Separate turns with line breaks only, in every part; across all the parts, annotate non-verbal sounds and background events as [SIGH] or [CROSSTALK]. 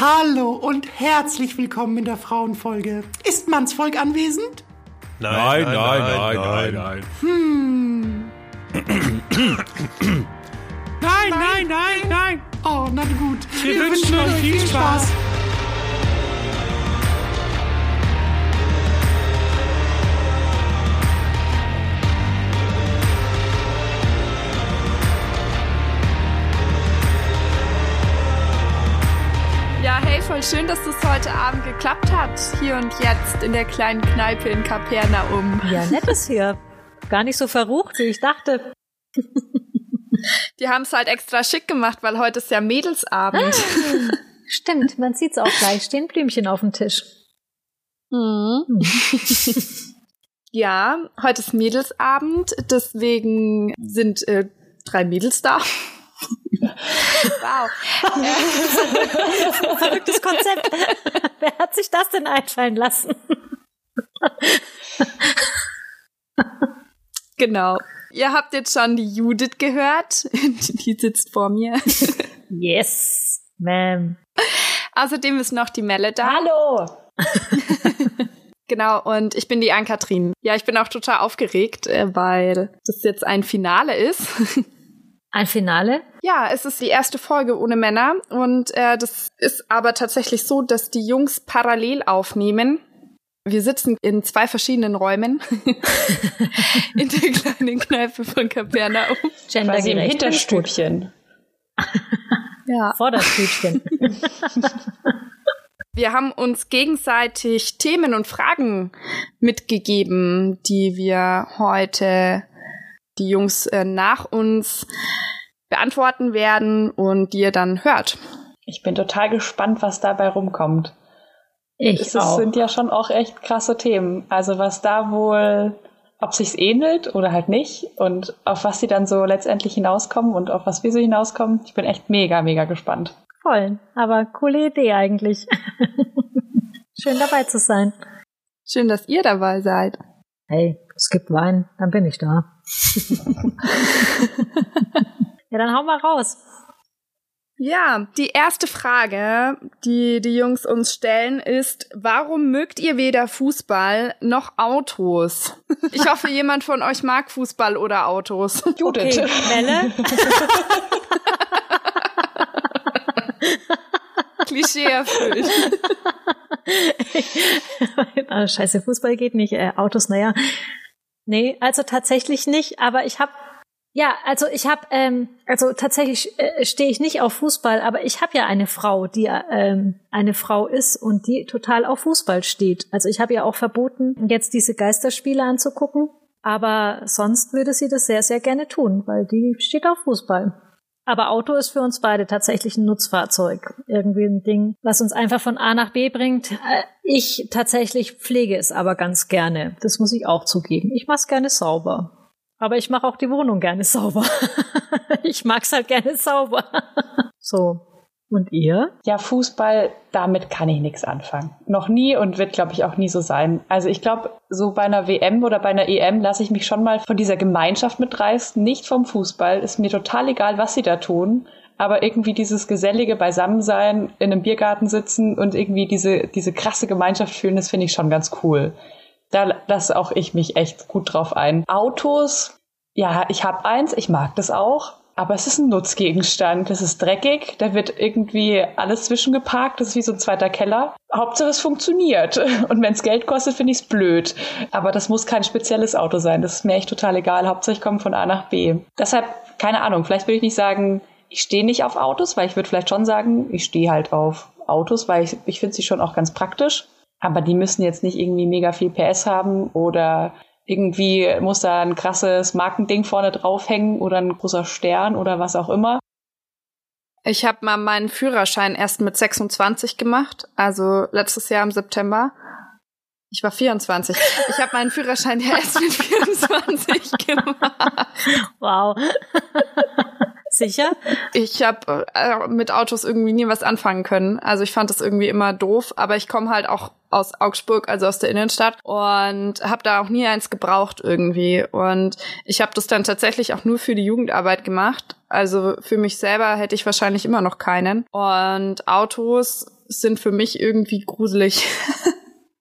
Hallo und herzlich willkommen in der Frauenfolge. Ist Mannsvolk anwesend?
Nein, nein, nein, nein, nein.
Hm.
Nein, nein, nein, nein.
Oh, na gut.
Wir wünschen euch viel Spaß.
Voll schön, dass das heute Abend geklappt hat. Hier und jetzt in der kleinen Kneipe in Kapernaum.
Ja, nettes hier. Gar nicht so verrucht, wie ich dachte.
Die haben es halt extra schick gemacht, weil heute ist ja Mädelsabend.
Stimmt, man sieht's auch gleich. Stehen Blümchen auf dem Tisch.
Mhm. ja, heute ist Mädelsabend, deswegen sind äh, drei Mädels da. Wow. [LAUGHS]
Verrücktes Konzept. Wer hat sich das denn einfallen lassen?
Genau. Ihr habt jetzt schon die Judith gehört. [LAUGHS] Die sitzt vor mir.
Yes, ma'am.
Außerdem ist noch die Melle da.
Hallo. [LAUGHS]
Genau, und ich bin die Ann-Kathrin. Ja, ich bin auch total aufgeregt, äh, weil das jetzt ein Finale ist.
Ein Finale?
Ja, es ist die erste Folge ohne Männer und äh, das ist aber tatsächlich so, dass die Jungs parallel aufnehmen. Wir sitzen in zwei verschiedenen Räumen [LAUGHS] [LAUGHS] in der kleinen Kneipe von Kapernaum.
Quasi im Hinterstübchen. [LAUGHS]
Ja.
Vorderstübchen.
Wir haben uns gegenseitig Themen und Fragen mitgegeben, die wir heute die Jungs äh, nach uns beantworten werden und die ihr dann hört.
Ich bin total gespannt, was dabei rumkommt.
Ich
Es
auch.
sind ja schon auch echt krasse Themen. Also was da wohl, ob sich's ähnelt oder halt nicht und auf was sie dann so letztendlich hinauskommen und auf was wir so hinauskommen. Ich bin echt mega, mega gespannt.
Voll. Aber coole Idee eigentlich. [LAUGHS] Schön dabei zu sein.
Schön, dass ihr dabei seid.
Hey, es gibt Wein, dann bin ich da. [LAUGHS] ja, dann hau mal raus.
Ja, die erste Frage, die die Jungs uns stellen, ist, warum mögt ihr weder Fußball noch Autos? Ich hoffe, jemand von euch mag Fußball oder Autos.
Judith.
Okay, Melle. [LAUGHS]
Klischee erfüllt.
ah, scheiße, Fußball geht nicht, äh, Autos, naja. Nee, also tatsächlich nicht, aber ich habe ja, also ich habe, ähm, also tatsächlich äh, stehe ich nicht auf Fußball, aber ich habe ja eine Frau, die ähm, eine Frau ist und die total auf Fußball steht. Also ich habe ja auch verboten, jetzt diese Geisterspiele anzugucken, aber sonst würde sie das sehr, sehr gerne tun, weil die steht auf Fußball. Aber Auto ist für uns beide tatsächlich ein Nutzfahrzeug. Irgendwie ein Ding, was uns einfach von A nach B bringt. Äh, Ich tatsächlich pflege es aber ganz gerne. Das muss ich auch zugeben. Ich mache es gerne sauber. Aber ich mache auch die Wohnung gerne [LAUGHS] sauber. ich mag's halt gerne sauber. so. Und ihr?
Ja, Fußball, damit kann ich nichts anfangen. Noch nie und wird, glaube ich, auch nie so sein. Also ich glaube, so bei einer WM oder bei einer EM lasse ich mich schon mal von dieser Gemeinschaft mitreißen, nicht vom Fußball. Ist mir total egal, was sie da tun. Aber irgendwie dieses gesellige Beisammensein, in einem Biergarten sitzen und irgendwie diese, diese krasse Gemeinschaft fühlen, das finde ich schon ganz cool. Da lasse auch ich mich echt gut drauf ein. Autos, ja, ich habe eins, ich mag das auch. Aber es ist ein Nutzgegenstand. Das ist dreckig, da wird irgendwie alles zwischengeparkt. Das ist wie so ein zweiter Keller. Hauptsache es funktioniert. [LAUGHS] Und wenn es Geld kostet, finde ich es blöd. Aber das muss kein spezielles Auto sein. Das ist mir echt total egal. Hauptsache ich komme von A nach B. Deshalb, keine Ahnung, vielleicht würde ich nicht sagen, ich stehe nicht auf Autos, weil ich würde vielleicht schon sagen, ich stehe halt auf Autos, weil ich, ich finde sie schon auch ganz praktisch. Aber die müssen jetzt nicht irgendwie mega viel PS haben oder irgendwie muss da ein krasses Markending vorne draufhängen oder ein großer Stern oder was auch immer.
Ich habe mal meinen Führerschein erst mit 26 gemacht, also letztes Jahr im September. Ich war 24. Ich habe meinen Führerschein ja erst mit 24 [LAUGHS] gemacht.
Wow. [LAUGHS] Sicher?
Ich habe äh, mit Autos irgendwie nie was anfangen können. Also ich fand das irgendwie immer doof, aber ich komme halt auch aus Augsburg, also aus der Innenstadt und habe da auch nie eins gebraucht irgendwie und ich habe das dann tatsächlich auch nur für die Jugendarbeit gemacht. Also für mich selber hätte ich wahrscheinlich immer noch keinen und Autos sind für mich irgendwie gruselig. [LAUGHS]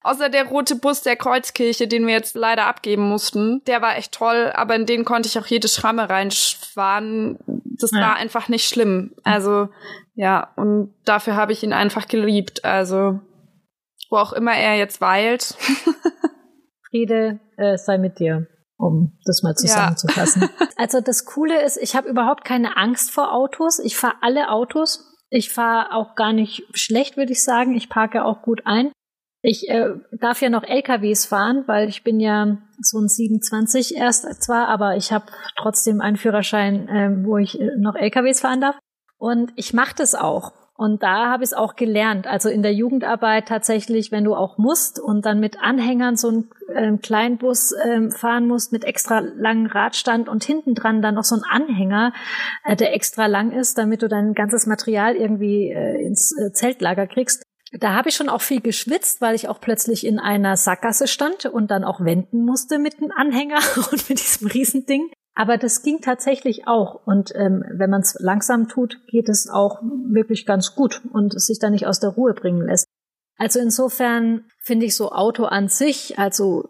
Außer der rote Bus der Kreuzkirche, den wir jetzt leider abgeben mussten. Der war echt toll, aber in den konnte ich auch jede Schramme reinfahren. Das ja. war einfach nicht schlimm. Also, ja, und dafür habe ich ihn einfach geliebt. Also, wo auch immer er jetzt weilt. [LAUGHS]
Friede äh, sei mit dir um das mal zusammenzufassen. Ja. [LAUGHS] also das Coole ist, ich habe überhaupt keine Angst vor Autos. Ich fahre alle Autos. Ich fahre auch gar nicht schlecht, würde ich sagen. Ich parke auch gut ein. Ich äh, darf ja noch LKWs fahren, weil ich bin ja so ein 27 erst zwar, aber ich habe trotzdem einen Führerschein, äh, wo ich äh, noch LKWs fahren darf. Und ich mache das auch. Und da habe ich es auch gelernt. Also in der Jugendarbeit tatsächlich, wenn du auch musst und dann mit Anhängern so einen ähm, kleinen Bus ähm, fahren musst mit extra langen Radstand und hinten dran dann noch so ein Anhänger, äh, der extra lang ist, damit du dein ganzes Material irgendwie äh, ins äh, Zeltlager kriegst. Da habe ich schon auch viel geschwitzt, weil ich auch plötzlich in einer Sackgasse stand und dann auch wenden musste mit dem Anhänger [LAUGHS] und mit diesem Riesending. Aber das ging tatsächlich auch. Und ähm, wenn man es langsam tut, geht es auch wirklich ganz gut und es sich da nicht aus der Ruhe bringen lässt. Also insofern finde ich so Auto an sich, also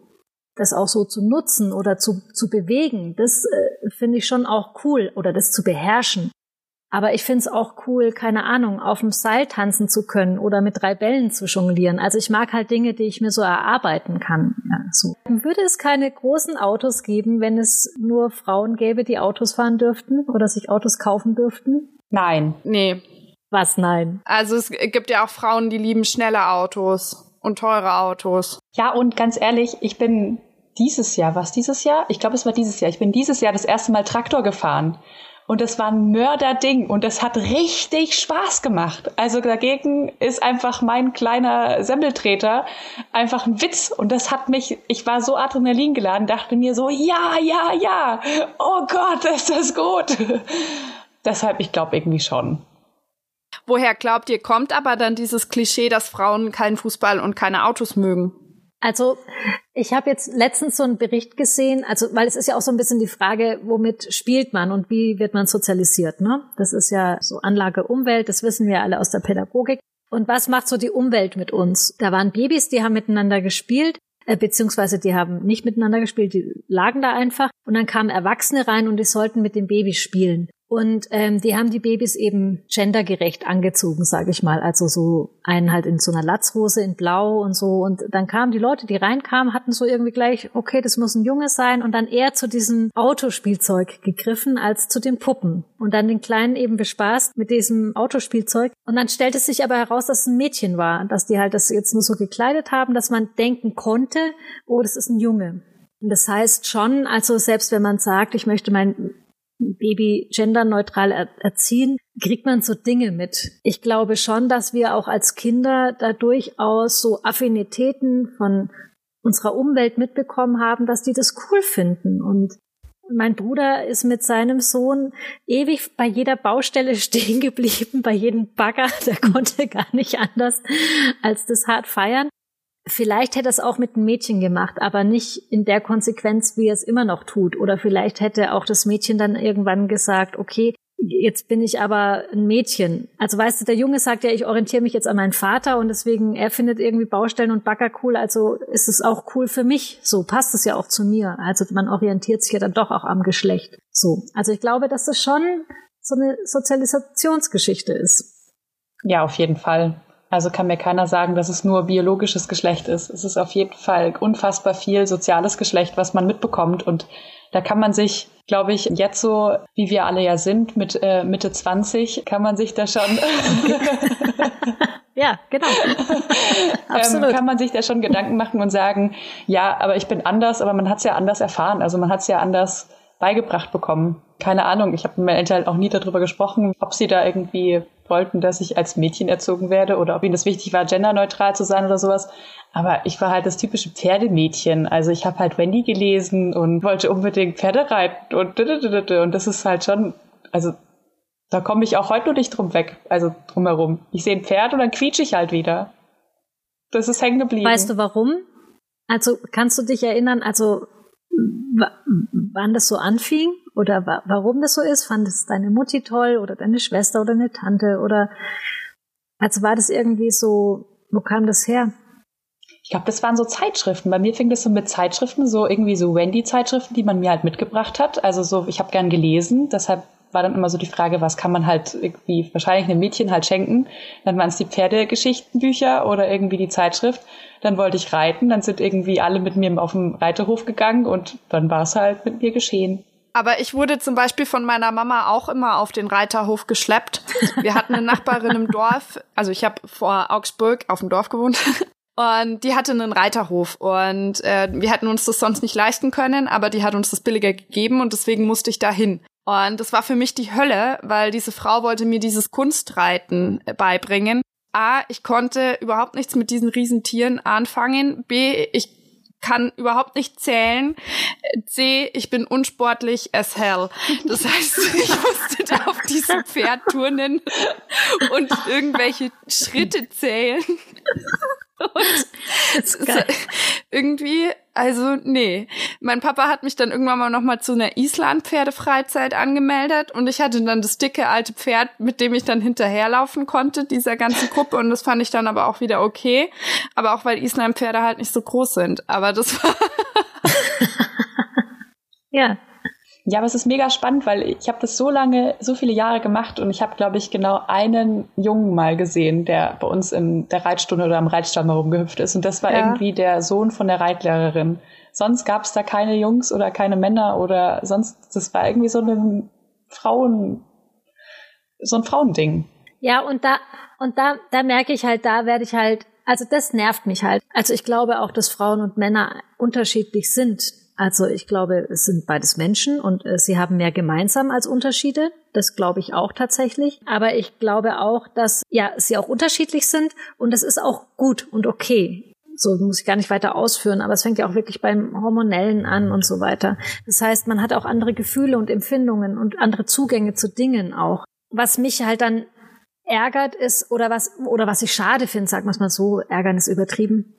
das auch so zu nutzen oder zu, zu bewegen, das äh, finde ich schon auch cool oder das zu beherrschen. Aber ich finde es auch cool, keine Ahnung, auf dem Seil tanzen zu können oder mit drei Bällen zu jonglieren. Also ich mag halt Dinge, die ich mir so erarbeiten kann. Ja, so. Würde es keine großen Autos geben, wenn es nur Frauen gäbe, die Autos fahren dürften oder sich Autos kaufen dürften?
Nein.
Nee.
Was nein?
Also es gibt ja auch Frauen, die lieben schnelle Autos und teure Autos.
Ja, und ganz ehrlich, ich bin dieses Jahr, was dieses Jahr? Ich glaube, es war dieses Jahr. Ich bin dieses Jahr das erste Mal Traktor gefahren. Und das war ein Mörderding und das hat richtig Spaß gemacht. Also dagegen ist einfach mein kleiner Semmeltreter einfach ein Witz. Und das hat mich, ich war so Adrenalin geladen, dachte mir so, ja, ja, ja, oh Gott, [LAUGHS] ist das gut. Deshalb, ich glaube irgendwie schon.
Woher glaubt ihr, kommt aber dann dieses Klischee, dass Frauen keinen Fußball und keine Autos mögen?
Also ich habe jetzt letztens so einen Bericht gesehen, also weil es ist ja auch so ein bisschen die Frage, womit spielt man und wie wird man sozialisiert, ne? Das ist ja so Anlage Umwelt, das wissen wir alle aus der Pädagogik. Und was macht so die Umwelt mit uns? Da waren Babys, die haben miteinander gespielt, äh, beziehungsweise die haben nicht miteinander gespielt, die lagen da einfach. Und dann kamen Erwachsene rein und die sollten mit dem Baby spielen. Und ähm, die haben die Babys eben gendergerecht angezogen, sage ich mal. Also so einen halt in so einer Latzhose in Blau und so. Und dann kamen die Leute, die reinkamen, hatten so irgendwie gleich, okay, das muss ein Junge sein. Und dann eher zu diesem Autospielzeug gegriffen als zu den Puppen. Und dann den Kleinen eben bespaßt mit diesem Autospielzeug. Und dann stellte sich aber heraus, dass es ein Mädchen war. Dass die halt das jetzt nur so gekleidet haben, dass man denken konnte, oh, das ist ein Junge. Das heißt schon, also selbst wenn man sagt, ich möchte mein Baby genderneutral er erziehen, kriegt man so Dinge mit. Ich glaube schon, dass wir auch als Kinder da durchaus so Affinitäten von unserer Umwelt mitbekommen haben, dass die das cool finden. Und mein Bruder ist mit seinem Sohn ewig bei jeder Baustelle [LAUGHS] stehen geblieben, bei jedem Bagger. Der konnte gar nicht anders als das hart feiern. Vielleicht hätte er es auch mit einem Mädchen gemacht, aber nicht in der Konsequenz, wie er es immer noch tut. Oder vielleicht hätte auch das Mädchen dann irgendwann gesagt, okay, jetzt bin ich aber ein Mädchen. Also weißt du, der Junge sagt ja, ich orientiere mich jetzt an meinen Vater und deswegen, er findet irgendwie Baustellen und Bagger cool, also ist es auch cool für mich. So passt es ja auch zu mir. Also man orientiert sich ja dann doch auch am Geschlecht. So. Also ich glaube, dass das schon so eine Sozialisationsgeschichte ist.
Ja, auf jeden Fall. Also kann mir keiner sagen, dass es nur biologisches Geschlecht ist. Es ist auf jeden Fall unfassbar viel soziales Geschlecht, was man mitbekommt. Und da kann man sich, glaube ich, jetzt so, wie wir alle ja sind, mit äh, Mitte 20, kann man sich da schon. [LAUGHS]
ja, genau. [LAUGHS]
Absolut. Ähm, kann man sich da schon Gedanken machen und sagen, ja, aber ich bin anders, aber man hat es ja anders erfahren. Also man hat es ja anders beigebracht bekommen. Keine Ahnung, ich habe mit meinen Eltern auch nie darüber gesprochen, ob sie da irgendwie wollten, dass ich als Mädchen erzogen werde oder ob ihnen das wichtig war, genderneutral zu sein oder sowas. Aber ich war halt das typische Pferdemädchen. Also ich habe halt Wendy gelesen und wollte unbedingt Pferde reiten und und das ist halt schon, also da komme ich auch heute nur nicht drum weg, also drumherum. Ich sehe ein Pferd und dann quietsche ich halt wieder. Das ist hängen geblieben.
Weißt du warum? Also kannst du dich erinnern, also wann das so anfing oder wa warum das so ist? Fand es deine Mutti toll oder deine Schwester oder eine Tante oder Also war das irgendwie so, wo kam das her?
Ich glaube, das waren so Zeitschriften. Bei mir fing das so mit Zeitschriften, so irgendwie so Wendy-Zeitschriften, die man mir halt mitgebracht hat. Also so, ich habe gern gelesen, deshalb war dann immer so die Frage, was kann man halt irgendwie wahrscheinlich einem Mädchen halt schenken. Dann waren es die Pferdegeschichtenbücher oder irgendwie die Zeitschrift. Dann wollte ich reiten, dann sind irgendwie alle mit mir auf den Reiterhof gegangen und dann war es halt mit mir geschehen.
Aber ich wurde zum Beispiel von meiner Mama auch immer auf den Reiterhof geschleppt. Wir hatten eine Nachbarin im Dorf, also ich habe vor Augsburg auf dem Dorf gewohnt. Und die hatte einen Reiterhof und äh, wir hätten uns das sonst nicht leisten können, aber die hat uns das billiger gegeben und deswegen musste ich da hin. Und das war für mich die Hölle, weil diese Frau wollte mir dieses Kunstreiten beibringen. A, ich konnte überhaupt nichts mit diesen Riesentieren anfangen. B, ich kann überhaupt nicht zählen. C, ich bin unsportlich as hell. Das heißt, [LAUGHS] ich musste da auf diesem Pferd turnen und irgendwelche Schritte zählen. [LAUGHS] Und irgendwie, also nee. Mein Papa hat mich dann irgendwann mal nochmal zu einer Island-Pferdefreizeit angemeldet und ich hatte dann das dicke alte Pferd, mit dem ich dann hinterherlaufen konnte, dieser ganzen Gruppe und das fand ich dann aber auch wieder okay. Aber auch weil Island-Pferde halt nicht so groß sind. Aber das war. [LAUGHS]
ja,
ja, aber es ist mega spannend, weil ich habe das so lange, so viele Jahre gemacht und ich habe, glaube ich, genau einen Jungen mal gesehen, der bei uns in der Reitstunde oder am Reitstall rumgehüpft ist. Und das war ja. irgendwie der Sohn von der Reitlehrerin. Sonst gab es da keine Jungs oder keine Männer oder sonst, das war irgendwie so ein Frauen, so ein Frauending.
Ja, und da, und da, da merke ich halt, da werde ich halt, also das nervt mich halt. Also ich glaube auch, dass Frauen und Männer unterschiedlich sind. Also ich glaube, es sind beides Menschen und äh, sie haben mehr gemeinsam als Unterschiede. Das glaube ich auch tatsächlich. Aber ich glaube auch, dass ja sie auch unterschiedlich sind und das ist auch gut und okay. So muss ich gar nicht weiter ausführen, aber es fängt ja auch wirklich beim Hormonellen an und so weiter. Das heißt, man hat auch andere Gefühle und Empfindungen und andere Zugänge zu Dingen auch. Was mich halt dann ärgert ist oder was oder was ich schade finde, sagen wir es mal so, ärgern ist übertrieben,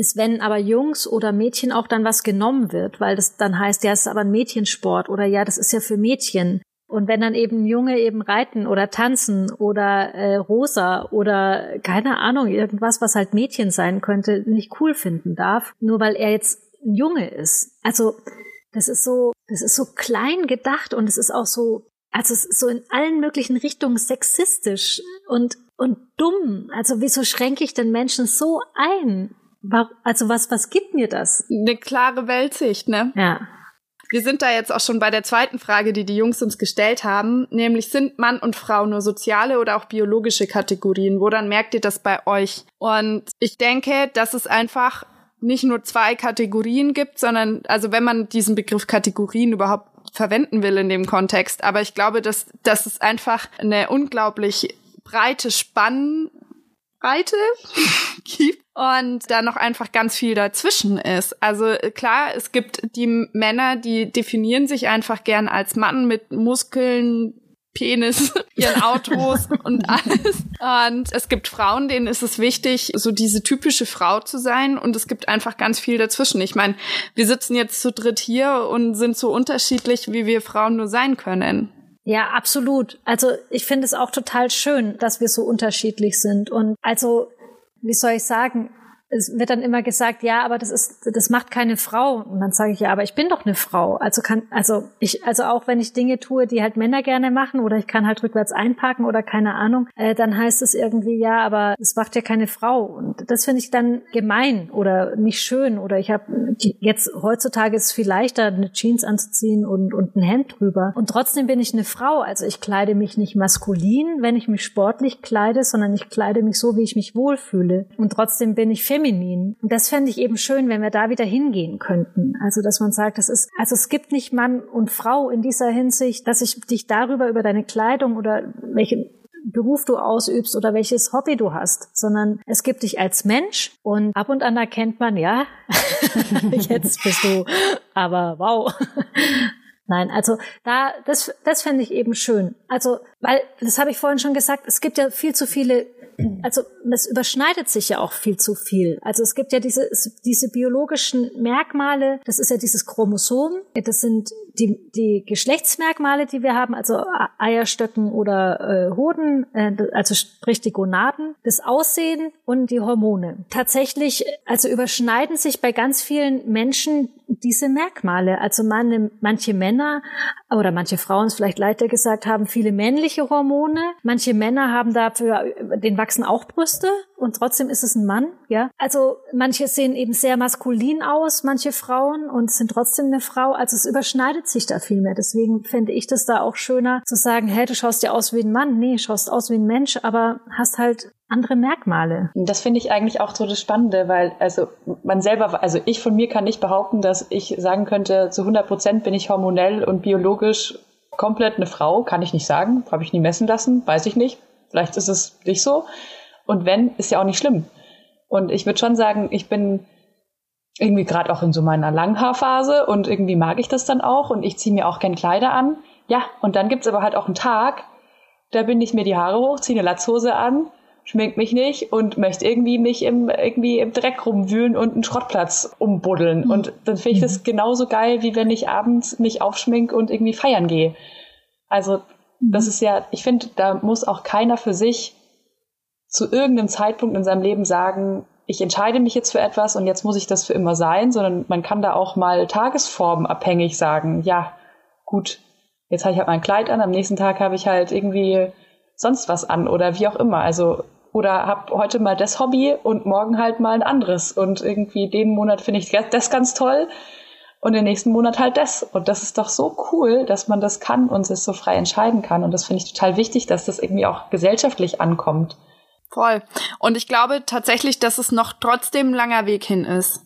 ist, wenn aber Jungs oder Mädchen auch dann was genommen wird, weil das dann heißt, ja, es ist aber ein Mädchensport oder ja, das ist ja für Mädchen. Und wenn dann eben Junge eben reiten oder tanzen oder äh, rosa oder keine Ahnung, irgendwas, was halt Mädchen sein könnte, nicht cool finden darf, nur weil er jetzt ein Junge ist. Also das ist so, das ist so klein gedacht und es ist auch so, also es ist so in allen möglichen Richtungen sexistisch und und dumm. Also wieso schränke ich den Menschen so ein? Also was, was gibt mir das?
Eine klare Weltsicht, ne?
Ja.
Wir sind da jetzt auch schon bei der zweiten Frage, die die Jungs uns gestellt haben, nämlich sind Mann und Frau nur soziale oder auch biologische Kategorien? Woran merkt ihr das bei euch? Und ich denke, dass es einfach nicht nur zwei Kategorien gibt, sondern also wenn man diesen Begriff Kategorien überhaupt verwenden will in dem Kontext, aber ich glaube, dass, dass es einfach eine unglaublich breite Spannbreite [LAUGHS] gibt und da noch einfach ganz viel dazwischen ist. Also klar, es gibt die Männer, die definieren sich einfach gern als Mann mit Muskeln, Penis, [LAUGHS] ihren Autos [LAUGHS] und alles. Und es gibt Frauen, denen ist es wichtig, so diese typische Frau zu sein. Und es gibt einfach ganz viel dazwischen. Ich meine, wir sitzen jetzt zu dritt hier und sind so unterschiedlich, wie wir Frauen nur sein können.
Ja, absolut. Also ich finde es auch total schön, dass wir so unterschiedlich sind. Und also wie soll ich sagen, es wird dann immer gesagt, ja, aber das ist, das macht keine Frau. Und dann sage ich, ja, aber ich bin doch eine Frau. Also kann, also ich, also auch wenn ich Dinge tue, die halt Männer gerne machen oder ich kann halt rückwärts einparken oder keine Ahnung, äh, dann heißt es irgendwie, ja, aber es macht ja keine Frau. Und das finde ich dann gemein oder nicht schön. Oder ich habe jetzt heutzutage ist es viel leichter, eine Jeans anzuziehen und, und ein Hemd drüber. Und trotzdem bin ich eine Frau. Also ich kleide mich nicht maskulin, wenn ich mich sportlich kleide, sondern ich kleide mich so, wie ich mich wohlfühle. Und trotzdem bin ich feminin. Und das fände ich eben schön, wenn wir da wieder hingehen könnten. Also, dass man sagt, das ist, also es gibt nicht Mann und Frau in dieser Hinsicht, dass ich dich darüber, über deine Kleidung oder welchen Beruf du ausübst oder welches Hobby du hast, sondern es gibt dich als Mensch und ab und an erkennt man, ja, [LAUGHS] jetzt bist du, aber wow. Nein, also da, das, das fände ich eben schön. Also, weil, das habe ich vorhin schon gesagt, es gibt ja viel zu viele also es überschneidet sich ja auch viel zu viel. Also es gibt ja diese, diese biologischen Merkmale, das ist ja dieses Chromosom, das sind die, die Geschlechtsmerkmale, die wir haben, also Eierstöcken oder äh, Hoden, äh, also sprich die Gonaden, das Aussehen und die Hormone. Tatsächlich, also überschneiden sich bei ganz vielen Menschen diese Merkmale. Also meine, manche Männer oder manche Frauen es vielleicht leichter gesagt haben, viele männliche Hormone. Manche Männer haben dafür, den wachsen auch Brüste und trotzdem ist es ein Mann, ja. Also manche sehen eben sehr maskulin aus, manche Frauen und sind trotzdem eine Frau. Also es überschneidet sich da viel mehr. Deswegen fände ich das da auch schöner zu sagen, hey, du schaust dir aus wie ein Mann. Nee, schaust aus wie ein Mensch, aber hast halt andere Merkmale.
Das finde ich eigentlich auch so das Spannende, weil also man selber, also ich von mir kann nicht behaupten, dass ich sagen könnte, zu 100 Prozent bin ich hormonell und biologisch komplett eine Frau, kann ich nicht sagen, habe ich nie messen lassen, weiß ich nicht. Vielleicht ist es nicht so. Und wenn, ist ja auch nicht schlimm. Und ich würde schon sagen, ich bin irgendwie gerade auch in so meiner Langhaarphase und irgendwie mag ich das dann auch und ich ziehe mir auch gern Kleider an. Ja, und dann gibt's aber halt auch einen Tag, da binde ich mir die Haare hoch, ziehe eine Latzhose an schminkt mich nicht und möchte irgendwie mich im, irgendwie im Dreck rumwühlen und einen Schrottplatz umbuddeln. Mhm. Und dann finde ich das genauso geil, wie wenn ich abends mich aufschmink und irgendwie feiern gehe. Also, mhm. das ist ja, ich finde, da muss auch keiner für sich zu irgendeinem Zeitpunkt in seinem Leben sagen, ich entscheide mich jetzt für etwas und jetzt muss ich das für immer sein, sondern man kann da auch mal tagesformabhängig sagen, ja, gut, jetzt habe ich halt mein Kleid an, am nächsten Tag habe ich halt irgendwie sonst was an oder wie auch immer. Also oder habe heute mal das Hobby und morgen halt mal ein anderes. Und irgendwie den Monat finde ich das ganz toll und den nächsten Monat halt das. Und das ist doch so cool, dass man das kann und es so frei entscheiden kann. Und das finde ich total wichtig, dass das irgendwie auch gesellschaftlich ankommt.
Voll. Und ich glaube tatsächlich, dass es noch trotzdem ein langer Weg hin ist.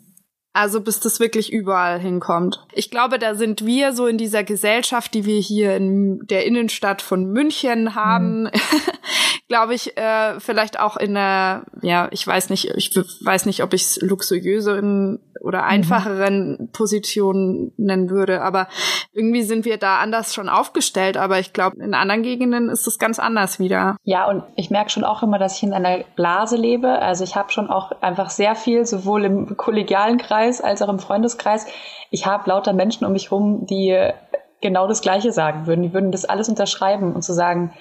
Also bis das wirklich überall hinkommt. Ich glaube, da sind wir so in dieser Gesellschaft, die wir hier in der Innenstadt von München haben, mhm. [LAUGHS] glaube ich, äh, vielleicht auch in der, ja, ich weiß nicht, ich weiß nicht, ob ich es luxuriöseren oder mhm. einfacheren mhm. Positionen nennen würde, aber irgendwie sind wir da anders schon aufgestellt, aber ich glaube, in anderen Gegenden ist es ganz anders wieder.
Ja, und ich merke schon auch immer, dass ich in einer Blase lebe. Also ich habe schon auch einfach sehr viel, sowohl im kollegialen Kreis als auch im Freundeskreis. Ich habe lauter Menschen um mich rum, die genau das Gleiche sagen würden. Die würden das alles unterschreiben und zu sagen,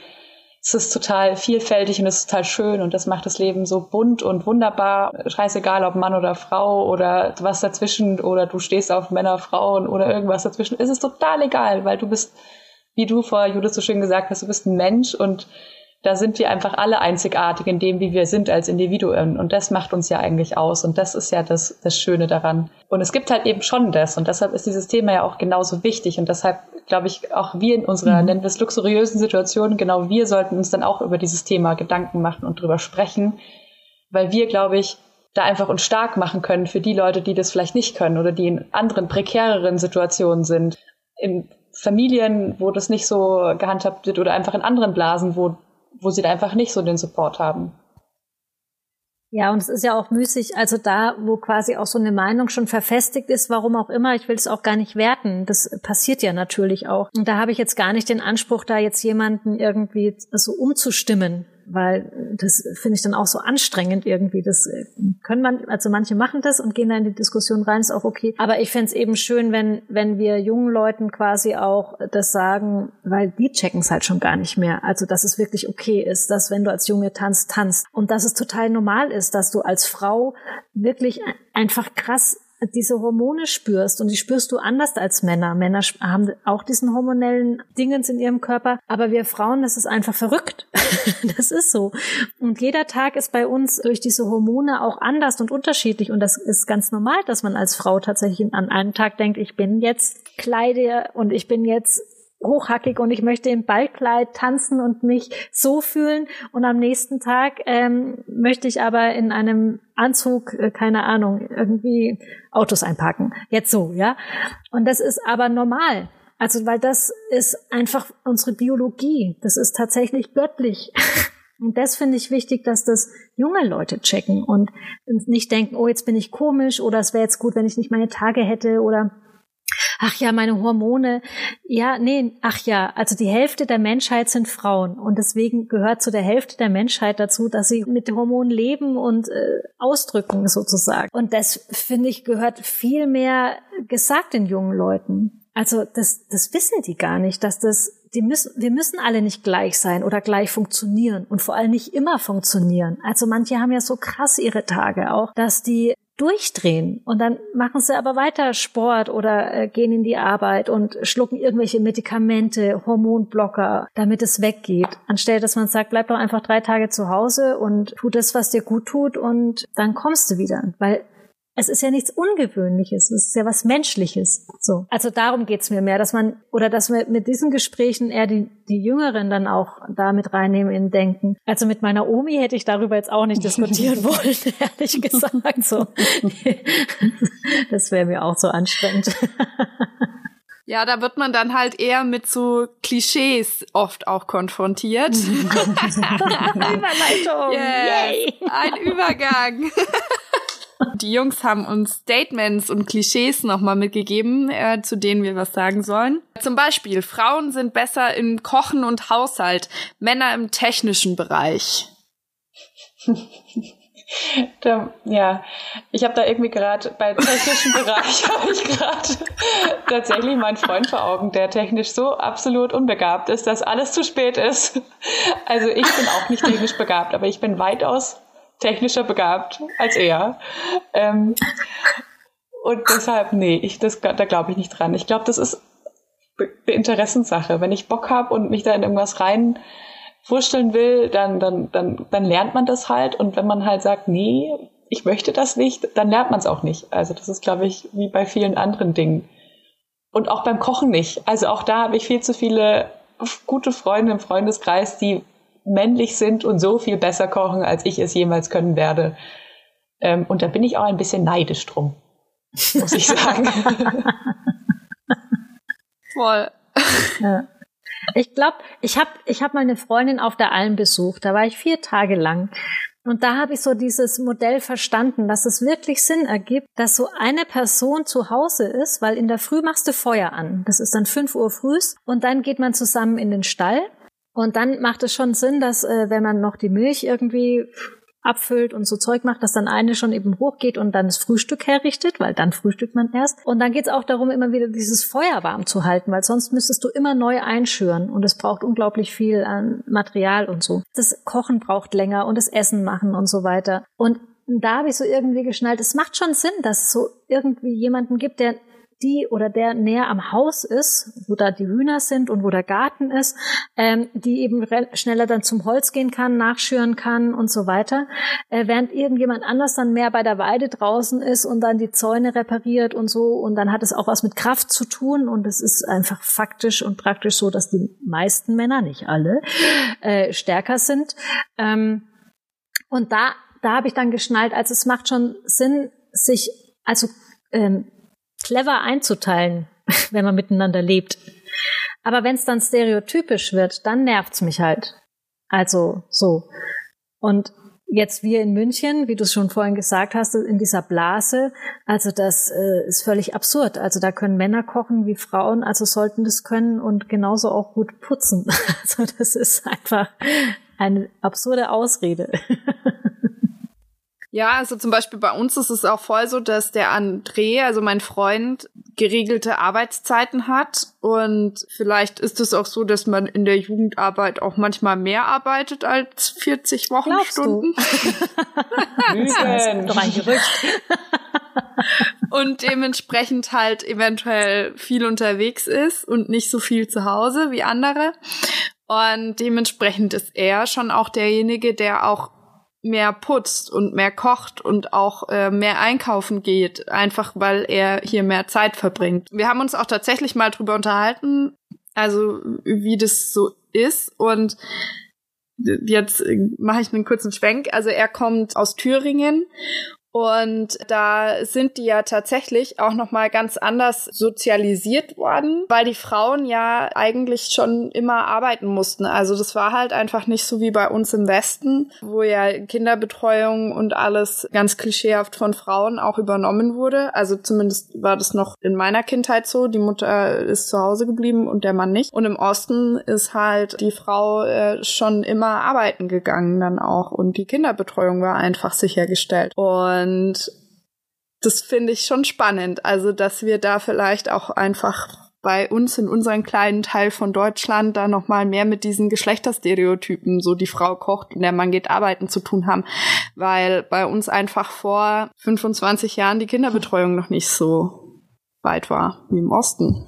es ist total vielfältig und es ist total schön und das macht das Leben so bunt und wunderbar. Scheißegal, ob Mann oder Frau oder was dazwischen oder du stehst auf Männer, Frauen oder irgendwas dazwischen. Es ist total egal, weil du bist, wie du vor Judith so schön gesagt hast, du bist ein Mensch und da sind wir einfach alle einzigartig in dem, wie wir sind als Individuen. Und das macht uns ja eigentlich aus. Und das ist ja das, das Schöne daran. Und es gibt halt eben schon das. Und deshalb ist dieses Thema ja auch genauso wichtig. Und deshalb glaube ich, auch wir in unserer, mhm. nennen wir es luxuriösen Situation, genau wir sollten uns dann auch über dieses Thema Gedanken machen und drüber sprechen. Weil wir, glaube ich, da einfach uns stark machen können für die Leute, die das vielleicht nicht können oder die in anderen prekäreren Situationen sind. In Familien, wo das nicht so gehandhabt wird oder einfach in anderen Blasen, wo wo sie da einfach nicht so den Support haben.
Ja, und es ist ja auch müßig, also da, wo quasi auch so eine Meinung schon verfestigt ist, warum auch immer, ich will es auch gar nicht werten. Das passiert ja natürlich auch. Und da habe ich jetzt gar nicht den Anspruch, da jetzt jemanden irgendwie so umzustimmen weil das finde ich dann auch so anstrengend irgendwie. Das äh, können man, also manche machen das und gehen da in die Diskussion rein, ist auch okay. Aber ich fände es eben schön, wenn, wenn wir jungen Leuten quasi auch das sagen, weil die checken es halt schon gar nicht mehr. Also, dass es wirklich okay ist, dass wenn du als Junge tanzt, tanzt. Und dass es total normal ist, dass du als Frau wirklich einfach krass diese Hormone spürst und die spürst du anders als Männer. Männer haben auch diesen hormonellen Dingens in ihrem Körper, aber wir Frauen, das ist einfach verrückt. [LAUGHS] das ist so. Und jeder Tag ist bei uns durch diese Hormone auch anders und unterschiedlich und das ist ganz normal, dass man als Frau tatsächlich an einem Tag denkt, ich bin jetzt Kleide und ich bin jetzt hochhackig und ich möchte im Ballkleid tanzen und mich so fühlen und am nächsten Tag ähm, möchte ich aber in einem Anzug, äh, keine Ahnung, irgendwie Autos einpacken. Jetzt so, ja. Und das ist aber normal. Also, weil das ist einfach unsere Biologie. Das ist tatsächlich göttlich. [LAUGHS] Und das finde ich wichtig, dass das junge Leute checken und nicht denken, oh, jetzt bin ich komisch oder es wäre jetzt gut, wenn ich nicht meine Tage hätte oder ach ja, meine Hormone. Ja, nee, ach ja, also die Hälfte der Menschheit sind Frauen und deswegen gehört zu der Hälfte der Menschheit dazu, dass sie mit Hormonen leben und äh, ausdrücken sozusagen. Und das finde ich gehört viel mehr gesagt den jungen Leuten. Also das, das wissen die gar nicht, dass das, die müssen, wir müssen alle nicht gleich sein oder gleich funktionieren und vor allem nicht immer funktionieren. Also manche haben ja so krass ihre Tage auch, dass die durchdrehen und dann machen sie aber weiter Sport oder äh, gehen in die Arbeit und schlucken irgendwelche Medikamente, Hormonblocker, damit es weggeht. Anstelle, dass man sagt, bleib doch einfach drei Tage zu Hause und tu das, was dir gut tut und dann kommst du wieder. Weil es ist ja nichts Ungewöhnliches, es ist ja was Menschliches. So. Also darum geht's mir mehr, dass man, oder dass wir mit diesen Gesprächen eher die, die Jüngeren dann auch da mit reinnehmen in Denken. Also mit meiner Omi hätte ich darüber jetzt auch nicht [LAUGHS] diskutieren wollen, [LAUGHS] ehrlich gesagt. So. [LAUGHS] Das wäre mir auch so anstrengend.
Ja, da wird man dann halt eher mit so Klischees oft auch konfrontiert.
Überleitung.
Yes, ein Übergang. Die Jungs haben uns Statements und Klischees nochmal mitgegeben, äh, zu denen wir was sagen sollen. Zum Beispiel, Frauen sind besser im Kochen und Haushalt, Männer im technischen Bereich.
Da, ja, ich habe da irgendwie gerade bei technischen Bereich [LAUGHS] habe ich gerade tatsächlich meinen Freund vor Augen, der technisch so absolut unbegabt ist, dass alles zu spät ist. Also ich bin auch nicht technisch begabt, aber ich bin weitaus technischer begabt als er. Ähm, und deshalb, nee, ich, das, da glaube ich nicht dran. Ich glaube, das ist eine Interessenssache. Wenn ich Bock habe und mich da in irgendwas rein wursteln will, dann, dann, dann, dann lernt man das halt. Und wenn man halt sagt, nee, ich möchte das nicht, dann lernt man es auch nicht. Also das ist, glaube ich, wie bei vielen anderen Dingen. Und auch beim Kochen nicht. Also auch da habe ich viel zu viele gute Freunde im Freundeskreis, die männlich sind und so viel besser kochen, als ich es jemals können werde. Ähm, und da bin ich auch ein bisschen neidisch drum, muss ich sagen. [LAUGHS]
Voll.
Ja. Ich glaube, ich habe ich hab meine Freundin auf der Alm besucht. Da war ich vier Tage lang. Und da habe ich so dieses Modell verstanden, dass es wirklich Sinn ergibt, dass so eine Person zu Hause ist, weil in der Früh machst du Feuer an. Das ist dann fünf Uhr frühs und dann geht man zusammen in den Stall und dann macht es schon Sinn, dass äh, wenn man noch die Milch irgendwie abfüllt und so Zeug macht, dass dann eine schon eben hochgeht und dann das Frühstück herrichtet, weil dann frühstückt man erst. Und dann geht es auch darum, immer wieder dieses Feuer warm zu halten, weil sonst müsstest du immer neu einschüren und es braucht unglaublich viel an Material und so. Das Kochen braucht länger und das Essen machen und so weiter. Und da habe ich so irgendwie geschnallt, es macht schon Sinn, dass es so irgendwie jemanden gibt, der die oder der näher am Haus ist, wo da die Hühner sind und wo der Garten ist, ähm, die eben schneller dann zum Holz gehen kann, nachschüren kann und so weiter, äh, während irgendjemand anders dann mehr bei der Weide draußen ist und dann die Zäune repariert und so. Und dann hat es auch was mit Kraft zu tun. Und es ist einfach faktisch und praktisch so, dass die meisten Männer, nicht alle, äh, stärker sind. Ähm, und da, da habe ich dann geschnallt, also es macht schon Sinn, sich also ähm, clever einzuteilen, [LAUGHS] wenn man miteinander lebt. Aber wenn es dann stereotypisch wird, dann nervt's mich halt. Also so. Und jetzt wir in München, wie du es schon vorhin gesagt hast, in dieser Blase, also das äh, ist völlig absurd. Also da können Männer kochen wie Frauen, also sollten das können und genauso auch gut putzen. [LAUGHS] Also das ist einfach eine absurde Ausrede. [LAUGHS]
Ja, also zum Beispiel bei uns ist es auch voll so, dass der André, also mein Freund, geregelte Arbeitszeiten hat. Und vielleicht ist es auch so, dass man in der Jugendarbeit auch manchmal mehr arbeitet als 40 Wochenstunden. [LAUGHS]
Lügen.
Doch ein Gerücht. [LAUGHS]
und dementsprechend halt eventuell viel unterwegs ist und nicht so viel zu Hause wie andere. Und dementsprechend ist er schon auch derjenige, der auch mehr putzt und mehr kocht und auch äh, mehr einkaufen geht, einfach weil er hier mehr Zeit verbringt. Wir haben uns auch tatsächlich mal drüber unterhalten, also wie das so ist und jetzt mache ich einen kurzen Schwenk. Also er kommt aus Thüringen und da sind die ja tatsächlich auch noch mal ganz anders sozialisiert worden, weil die Frauen ja eigentlich schon immer arbeiten mussten. Also das war halt einfach nicht so wie bei uns im Westen, wo ja Kinderbetreuung und alles ganz klischeehaft von Frauen auch übernommen wurde. Also zumindest war das noch in meiner Kindheit so. Die Mutter ist zu Hause geblieben und der Mann nicht. Und im Osten ist halt die Frau äh, schon immer arbeiten gegangen dann auch und die Kinderbetreuung war einfach sichergestellt. Und und das finde ich schon spannend. Also, dass wir da vielleicht auch einfach bei uns in unserem kleinen Teil von Deutschland da noch mal mehr mit diesen Geschlechterstereotypen, so die Frau kocht und der Mann geht arbeiten zu tun haben, weil bei uns einfach vor 25 Jahren die Kinderbetreuung noch nicht so weit war wie im Osten.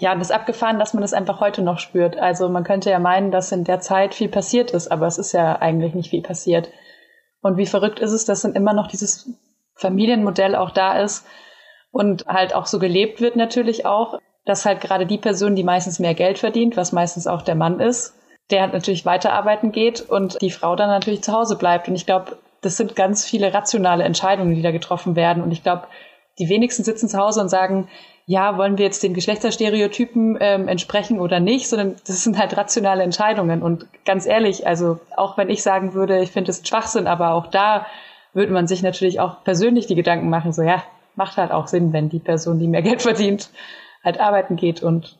Ja, das ist abgefahren, dass man das einfach heute noch spürt. Also man könnte ja meinen, dass in der Zeit viel passiert ist, aber es ist ja eigentlich nicht viel passiert. Und wie verrückt ist es, dass dann immer noch dieses Familienmodell auch da ist und halt auch so gelebt wird natürlich auch, dass halt gerade die Person, die meistens mehr Geld verdient, was meistens auch der Mann ist, der natürlich weiterarbeiten geht und die Frau dann natürlich zu Hause bleibt. Und ich glaube, das sind ganz viele rationale Entscheidungen, die da getroffen werden. Und ich glaube, die wenigsten sitzen zu Hause und sagen, ja, wollen wir jetzt den Geschlechterstereotypen ähm, entsprechen oder nicht, sondern das sind halt rationale Entscheidungen. Und ganz ehrlich, also auch wenn ich sagen würde, ich finde es Schwachsinn, aber auch da würde man sich natürlich auch persönlich die Gedanken machen, so ja, macht halt auch Sinn, wenn die Person, die mehr [LAUGHS] Geld verdient, halt arbeiten geht und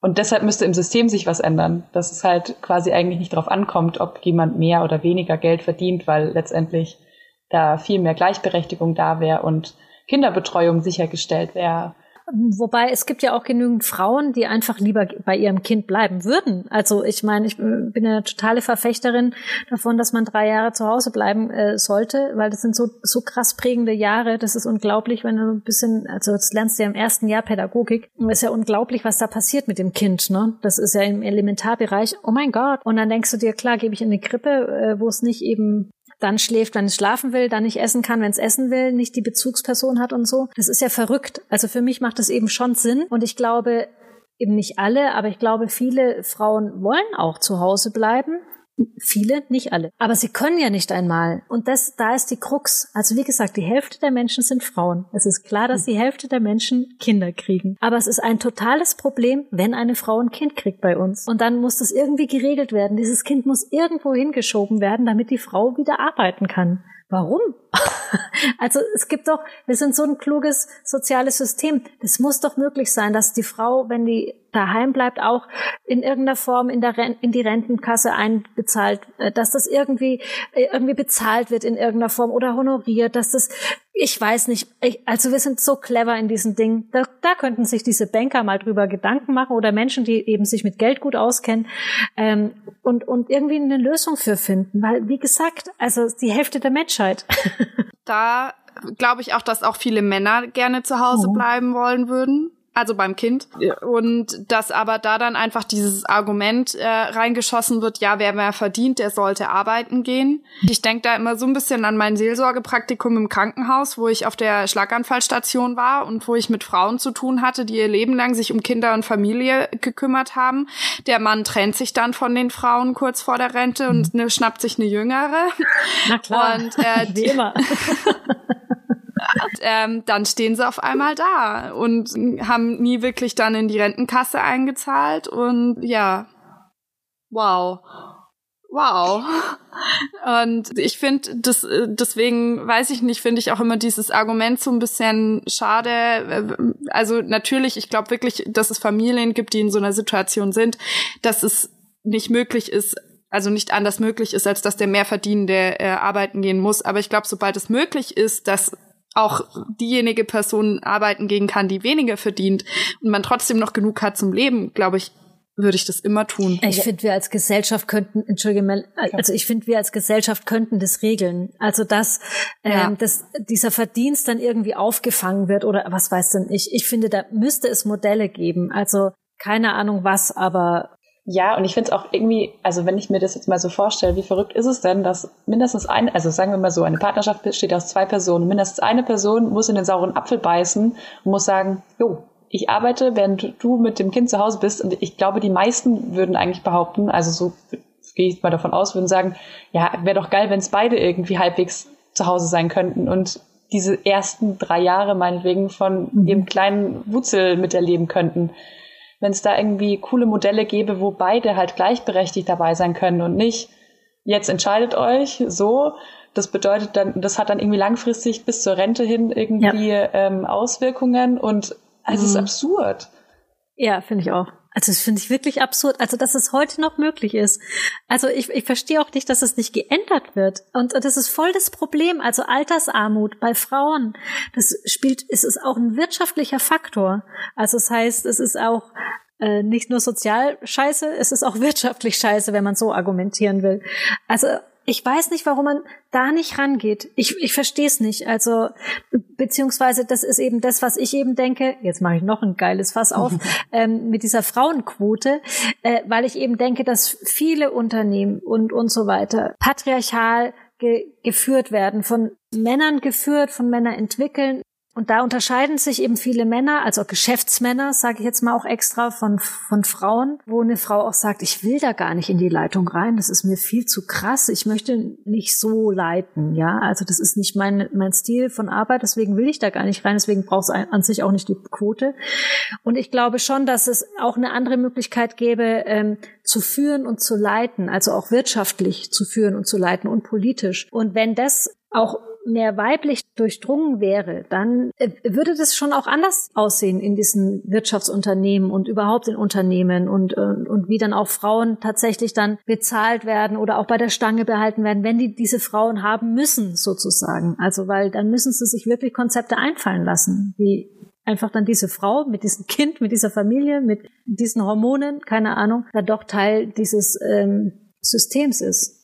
und deshalb müsste im System sich was ändern, dass es halt quasi eigentlich nicht darauf ankommt, ob jemand mehr oder weniger Geld verdient, weil letztendlich da viel mehr Gleichberechtigung da wäre und Kinderbetreuung sichergestellt wäre
Wobei es gibt ja auch genügend Frauen, die einfach lieber bei ihrem Kind bleiben würden. Also ich meine, ich bin eine totale Verfechterin davon, dass man drei Jahre zu Hause bleiben äh, sollte, weil das sind so, so krass prägende Jahre. Das ist unglaublich, wenn du ein bisschen, also das lernst du ja im ersten Jahr Pädagogik. Und es ist ja unglaublich, was da passiert mit dem Kind. Ne? Das ist ja im Elementarbereich. Oh mein Gott. Und dann denkst du dir, klar, gebe ich in eine Krippe, äh, wo es nicht eben dann schläft, wenn es schlafen will, dann nicht essen kann, wenn es essen will, nicht die Bezugsperson hat und so. Das ist ja verrückt. Also für mich macht das eben schon Sinn. Und ich glaube, eben nicht alle, aber ich glaube, viele Frauen wollen auch zu Hause bleiben Viele, nicht alle. Aber sie können ja nicht einmal. Und das, da ist die Krux. Also wie gesagt, die Hälfte der Menschen sind Frauen. Es ist klar, dass die Hälfte der Menschen Kinder kriegen. Aber es ist ein totales Problem, wenn eine Frau ein Kind kriegt bei uns. Und dann muss das irgendwie geregelt werden. Dieses Kind muss irgendwo hingeschoben werden, damit die Frau wieder arbeiten kann. Warum? [LAUGHS] also es gibt doch, wir sind so ein kluges soziales System. Das muss doch möglich sein, dass die Frau, wenn die daheim bleibt, auch in irgendeiner Form in, der in die Rentenkasse einbezahlt, äh, dass das irgendwie äh, irgendwie bezahlt wird in irgendeiner Form oder honoriert, dass das ich weiß nicht, ich, also wir sind so clever in diesen Dingen. Da, da könnten sich diese Banker mal drüber Gedanken machen oder Menschen, die eben sich mit Geld gut auskennen ähm, und, und irgendwie eine Lösung für finden. Weil, wie gesagt, also die Hälfte der Menschheit. [LAUGHS]
Da glaube ich auch, dass auch viele Männer gerne zu Hause oh. bleiben wollen würden also beim Kind. Und dass aber da dann einfach dieses Argument äh, reingeschossen wird, ja, wer mehr verdient, der sollte arbeiten gehen. Ich denke da immer so ein bisschen an mein Seelsorgepraktikum im Krankenhaus, wo ich auf der Schlaganfallstation war und wo ich mit Frauen zu tun hatte, die ihr Leben lang sich um Kinder und Familie gekümmert haben. Der Mann trennt sich dann von den Frauen kurz vor der Rente und ne, schnappt sich eine jüngere.
Na klar, und, äh, [LAUGHS] wie [LAUGHS] immer.
ähm, dann stehen sie auf einmal da und haben nie wirklich dann in die Rentenkasse eingezahlt und ja, wow. Wow. Und ich finde, das, deswegen weiß ich nicht, finde ich auch immer dieses Argument so ein bisschen schade. Also natürlich, ich glaube wirklich, dass es Familien gibt, die in so einer Situation sind, dass es nicht möglich ist, also nicht anders möglich ist, als dass der Mehrverdienende äh, arbeiten gehen muss. Aber ich glaube, sobald es möglich ist, dass auch diejenige Person arbeiten gehen kann, die weniger verdient und man trotzdem noch genug hat zum Leben, glaube ich, würde ich das immer tun.
Ich finde, wir als Gesellschaft könnten, entschuldige mal, also ich finde, wir als Gesellschaft könnten das regeln. Also dass, ja. ähm, dass dieser Verdienst dann irgendwie aufgefangen wird oder was weiß denn ich. Ich finde, da müsste es Modelle geben. Also keine Ahnung was, aber
ja, und ich finde es auch irgendwie, also wenn ich mir das jetzt mal so vorstelle, wie verrückt ist es denn, dass mindestens ein, also sagen wir mal so, eine Partnerschaft besteht aus zwei Personen. Mindestens eine Person muss in den sauren Apfel beißen und muss sagen, jo, ich arbeite, während du mit dem Kind zu Hause bist. Und ich glaube, die meisten würden eigentlich behaupten, also so gehe ich mal davon aus, würden sagen, ja, wäre doch geil, wenn es beide irgendwie halbwegs zu Hause sein könnten und diese ersten drei Jahre meinetwegen von mhm. ihrem kleinen Wutzel miterleben könnten wenn es da irgendwie coole Modelle gäbe, wo beide halt gleichberechtigt dabei sein können und nicht, jetzt entscheidet euch so. Das bedeutet dann, das hat dann irgendwie langfristig bis zur Rente hin irgendwie ja. ähm, Auswirkungen und also mhm. es ist absurd.
Ja, finde ich auch. Also das finde ich wirklich absurd. Also dass es heute noch möglich ist. Also ich, ich verstehe auch nicht, dass es nicht geändert wird. Und, und das ist voll das Problem. Also Altersarmut bei Frauen, das spielt, es ist auch ein wirtschaftlicher Faktor. Also das heißt, es ist auch äh, nicht nur sozial scheiße, es ist auch [LAUGHS] wirtschaftlich scheiße, wenn man so argumentieren will. Also ich weiß nicht, warum man da nicht rangeht. Ich, ich verstehe es nicht. Also, beziehungsweise das ist eben das, was ich eben denke. Jetzt mache ich noch ein geiles Fass auf ähm, mit dieser Frauenquote, äh, weil ich eben denke, dass viele Unternehmen und und so weiter patriarchal ge geführt werden, von Männern geführt, von Männern entwickeln, und da unterscheiden sich eben viele Männer, also Geschäftsmänner, sage ich jetzt mal auch extra, von, von Frauen, wo eine Frau auch sagt, ich will da gar nicht in die Leitung rein, das ist mir viel zu krass, ich möchte nicht so leiten, ja, also das ist nicht mein, mein Stil von Arbeit, deswegen will ich da gar nicht rein, deswegen braucht es an sich auch nicht die Quote. Und ich glaube schon, dass es auch eine andere Möglichkeit gäbe, ähm, zu führen und zu leiten, also auch wirtschaftlich zu führen und zu leiten und politisch. Und wenn das auch mehr weiblich durchdrungen wäre, dann äh, würde das schon auch anders aussehen in diesen Wirtschaftsunternehmen und überhaupt in Unternehmen und, und, äh, und wie dann auch Frauen tatsächlich dann bezahlt werden oder auch bei der Stange behalten werden, wenn die diese Frauen haben müssen sozusagen. Also weil dann müssen sie sich wirklich Konzepte einfallen lassen, wie einfach dann diese Frau mit diesem Kind, mit dieser Familie, mit diesen Hormonen, keine Ahnung, da doch Teil dieses ähm, Systems ist.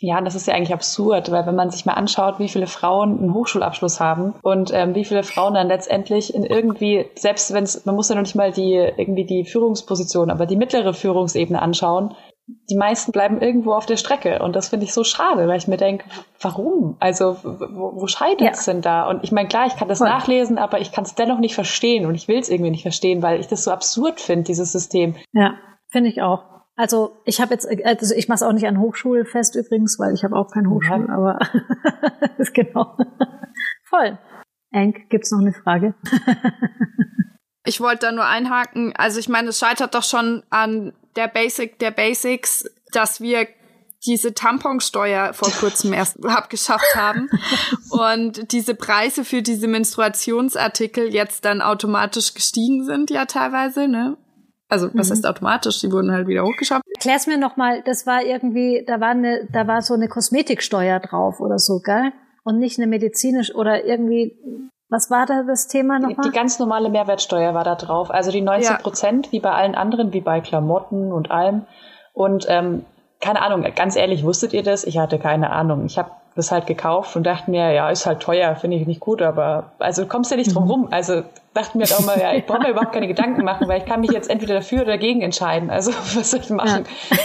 Ja, das ist ja eigentlich absurd, weil wenn man sich mal anschaut, wie viele Frauen einen Hochschulabschluss haben und ähm, wie viele Frauen dann letztendlich in irgendwie, selbst wenn es, man muss ja noch nicht mal die irgendwie die Führungsposition, aber die mittlere Führungsebene anschauen, die meisten bleiben irgendwo auf der Strecke und das finde ich so schade, weil ich mir denke, warum? Also wo, wo scheitert es ja. denn da? Und ich meine, klar, ich kann das Voll. nachlesen, aber ich kann es dennoch nicht verstehen und ich will es irgendwie nicht verstehen, weil ich das so absurd finde, dieses System.
Ja, finde ich auch. Also ich habe jetzt, also ich mache es auch nicht an Hochschulfest übrigens, weil ich habe auch keine Hochschule, ja. aber [LAUGHS] ist genau. Voll. Enk, gibt's noch eine Frage?
ich wollte da nur einhaken. Also ich meine, es scheitert doch schon an der Basic der Basics, dass wir diese Tamponsteuer vor kurzem erst [LAUGHS] abgeschafft haben und diese Preise für diese Menstruationsartikel jetzt dann automatisch gestiegen sind ja teilweise, ne? Also was mhm. heißt automatisch? Die wurden halt wieder hochgeschafft.
Erklär's mir nochmal, das war irgendwie, da war eine, da war so eine Kosmetiksteuer drauf oder so, gell? Und nicht eine medizinisch oder irgendwie, was war da das Thema nochmal?
Die, die ganz normale Mehrwertsteuer war da drauf. Also die 19 Prozent, ja. wie bei allen anderen, wie bei Klamotten und allem. Und ähm, keine Ahnung, ganz ehrlich, wusstet ihr das? Ich hatte keine Ahnung. Ich habe das halt gekauft und dachte mir, ja, ist halt teuer, finde ich nicht gut, aber also kommst ja nicht drum mhm. rum. Also dachte mir auch mal, ja, ich brauche mir [LAUGHS] überhaupt keine Gedanken machen, weil ich kann mich jetzt entweder dafür oder dagegen entscheiden. Also [LAUGHS] was soll ich machen? Ja.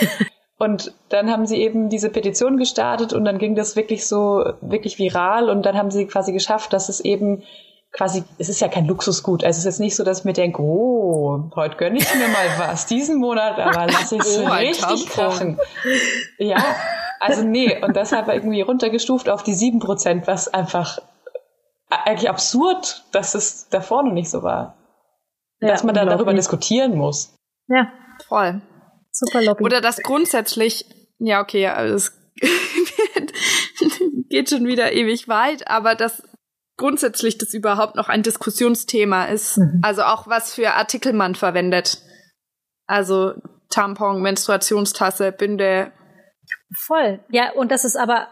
Und dann haben sie eben diese Petition gestartet und dann ging das wirklich so, wirklich viral und dann haben sie quasi geschafft, dass es eben quasi, es ist ja kein Luxusgut. Also es ist jetzt nicht so, dass ich mir denke, oh, heute gönne ich mir mal was, diesen Monat, aber lass ich es [LAUGHS] oh, richtig krachen. Ja, also nee, und deshalb irgendwie runtergestuft auf die sieben Prozent, was einfach eigentlich absurd, dass es davor noch nicht so war. Ja, dass man da darüber diskutieren muss.
Ja,
voll. Super Lobby. Oder dass grundsätzlich, ja, okay, es [LAUGHS] geht schon wieder ewig weit, aber dass grundsätzlich das überhaupt noch ein Diskussionsthema ist. Mhm. Also auch was für Artikel man verwendet. Also Tampon, Menstruationstasse, Binde.
Voll. Ja, und das ist aber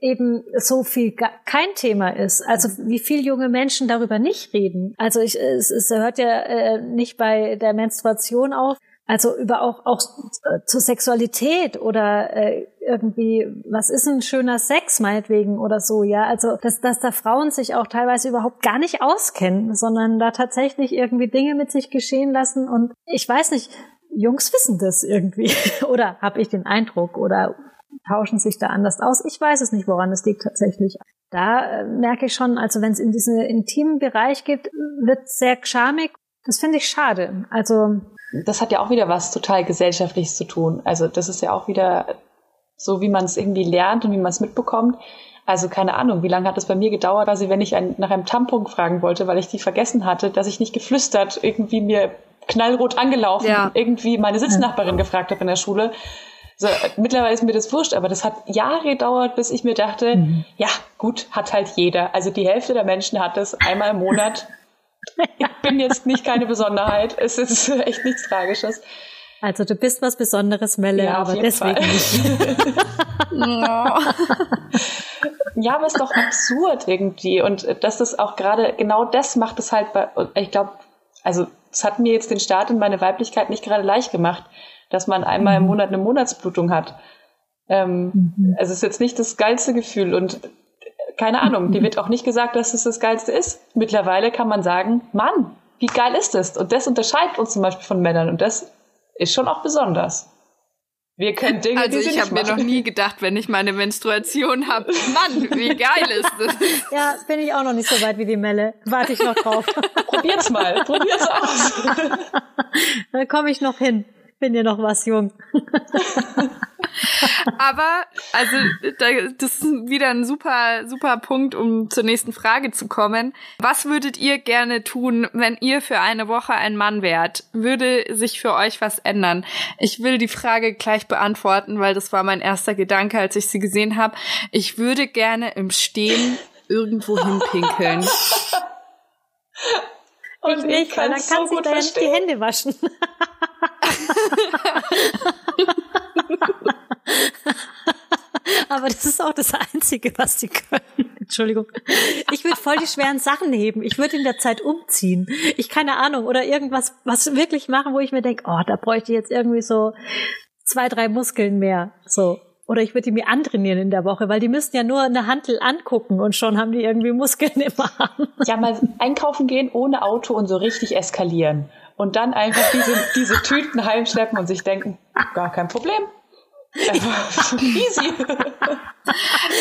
eben so viel kein Thema ist. Also wie viel junge Menschen darüber nicht reden. Also ich, es, es hört ja äh, nicht bei der Menstruation auf. Also über auch auch äh, zur Sexualität oder äh, irgendwie was ist ein schöner Sex meinetwegen oder so ja also dass dass da Frauen sich auch teilweise überhaupt gar nicht auskennen sondern da tatsächlich irgendwie Dinge mit sich geschehen lassen und ich weiß nicht Jungs wissen das irgendwie [LAUGHS] oder habe ich den Eindruck oder tauschen sich da anders aus. Ich weiß es nicht, woran es liegt tatsächlich. Da äh, merke ich schon, also wenn es in diesen intimen Bereich geht, wird sehr schamig. Das finde ich schade. Also
das hat ja auch wieder was total gesellschaftliches zu tun. Also das ist ja auch wieder so, wie man es irgendwie lernt und wie man es mitbekommt. Also keine Ahnung, wie lange hat es bei mir gedauert, quasi wenn ich ein, nach einem Tampon fragen wollte, weil ich die vergessen hatte, dass ich nicht geflüstert irgendwie mir knallrot angelaufen, ja. irgendwie meine Sitznachbarin gefragt habe in der Schule, so, mittlerweile ist mir das wurscht, aber das hat Jahre gedauert, bis ich mir dachte, mhm. ja, gut, hat halt jeder. Also die Hälfte der Menschen hat das einmal im Monat. [LAUGHS] Ich bin jetzt nicht keine Besonderheit. Es ist [LAUGHS] echt nichts Tragisches.
Also du bist was Besonderes, Melle, ja, aber deswegen Fall. nicht. [LAUGHS]
ja, aber es ist doch absurd irgendwie. Und dass das auch gerade genau das macht es halt bei, ich glaube, also es hat mir jetzt den Start in meine Weiblichkeit nicht gerade leicht gemacht, dass man einmal im mhm. Monat eine Monatsblutung hat. Ähm, mhm. Also es ist jetzt nicht das geilste Gefühl und keine Ahnung, die wird auch nicht gesagt, dass es das Geilste ist. Mittlerweile kann man sagen, Mann, wie geil ist das? Und das unterscheidet uns zum Beispiel von Männern und das ist schon auch besonders. Wir können Dinge,
also
die
ich habe mir noch nie gedacht, wenn ich meine Menstruation habe, Mann, wie geil ist das?
Ja, bin ich auch noch nicht so weit wie die Melle. Warte ich noch drauf.
Probiert's mal, probier's aus. [LAUGHS]
da komme ich noch hin. Bin ja noch was jung. [LAUGHS]
Aber, also, das ist wieder ein super, super Punkt, um zur nächsten Frage zu kommen. Was würdet ihr gerne tun, wenn ihr für eine Woche ein Mann wärt? Würde sich für euch was ändern? Ich will die Frage gleich beantworten, weil das war mein erster Gedanke, als ich sie gesehen habe. Ich würde gerne im Stehen irgendwo hinpinkeln.
Und ich nicht, weil dann kann so sie da nicht die Hände waschen. Aber das ist auch das Einzige, was sie können. Entschuldigung. Ich würde voll die schweren Sachen heben. Ich würde in der Zeit umziehen. Ich keine Ahnung. Oder irgendwas, was wirklich machen, wo ich mir denke, oh, da bräuchte ich jetzt irgendwie so zwei, drei Muskeln mehr. So. Oder ich würde die mir antrainieren in der Woche, weil die müssen ja nur eine Handel angucken und schon haben die irgendwie Muskeln im Arm.
Ja, mal einkaufen gehen ohne Auto und so richtig eskalieren. Und dann einfach diese, diese Tüten heimschleppen und sich denken, gar kein Problem. [LAUGHS] Easy.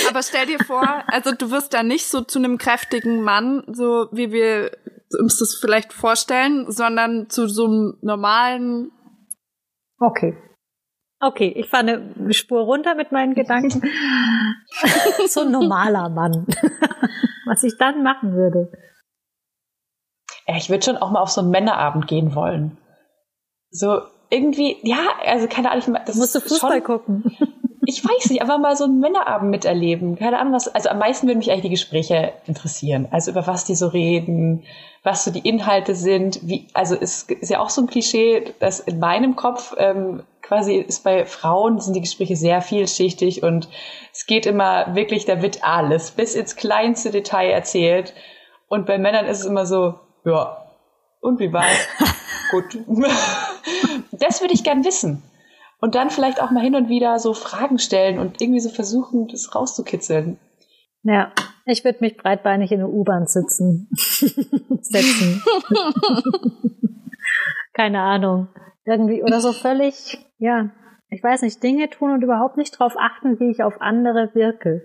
Aber stell dir vor, also du wirst da nicht so zu einem kräftigen Mann, so wie wir uns das vielleicht vorstellen, sondern zu so einem normalen.
Okay. Okay, ich fahre eine Spur runter mit meinen Gedanken. [LAUGHS] so ein normaler Mann. [LAUGHS] Was ich dann machen würde.
Ja, ich würde schon auch mal auf so einen Männerabend gehen wollen. So irgendwie, ja, also keine Ahnung.
Das musst du Fußball schon, gucken. [LAUGHS]
Ich weiß nicht, aber mal so einen Männerabend miterleben. Keine Ahnung, was, also am meisten würden mich eigentlich die Gespräche interessieren. Also über was die so reden, was so die Inhalte sind, wie, also es ist ja auch so ein Klischee, dass in meinem Kopf ähm, quasi ist bei Frauen sind die Gespräche sehr vielschichtig und es geht immer wirklich, da wird alles bis ins kleinste Detail erzählt. Und bei Männern ist es immer so, ja, und wie war es? [LAUGHS] Gut. das würde ich gern wissen. Und dann vielleicht auch mal hin und wieder so Fragen stellen und irgendwie so versuchen, das rauszukitzeln.
Ja, ich würde mich breitbeinig in eine U-Bahn sitzen. [LAUGHS] setzen. [LAUGHS] Keine Ahnung. Irgendwie, oder so völlig, ja, ich weiß nicht, Dinge tun und überhaupt nicht darauf achten, wie ich auf andere wirke.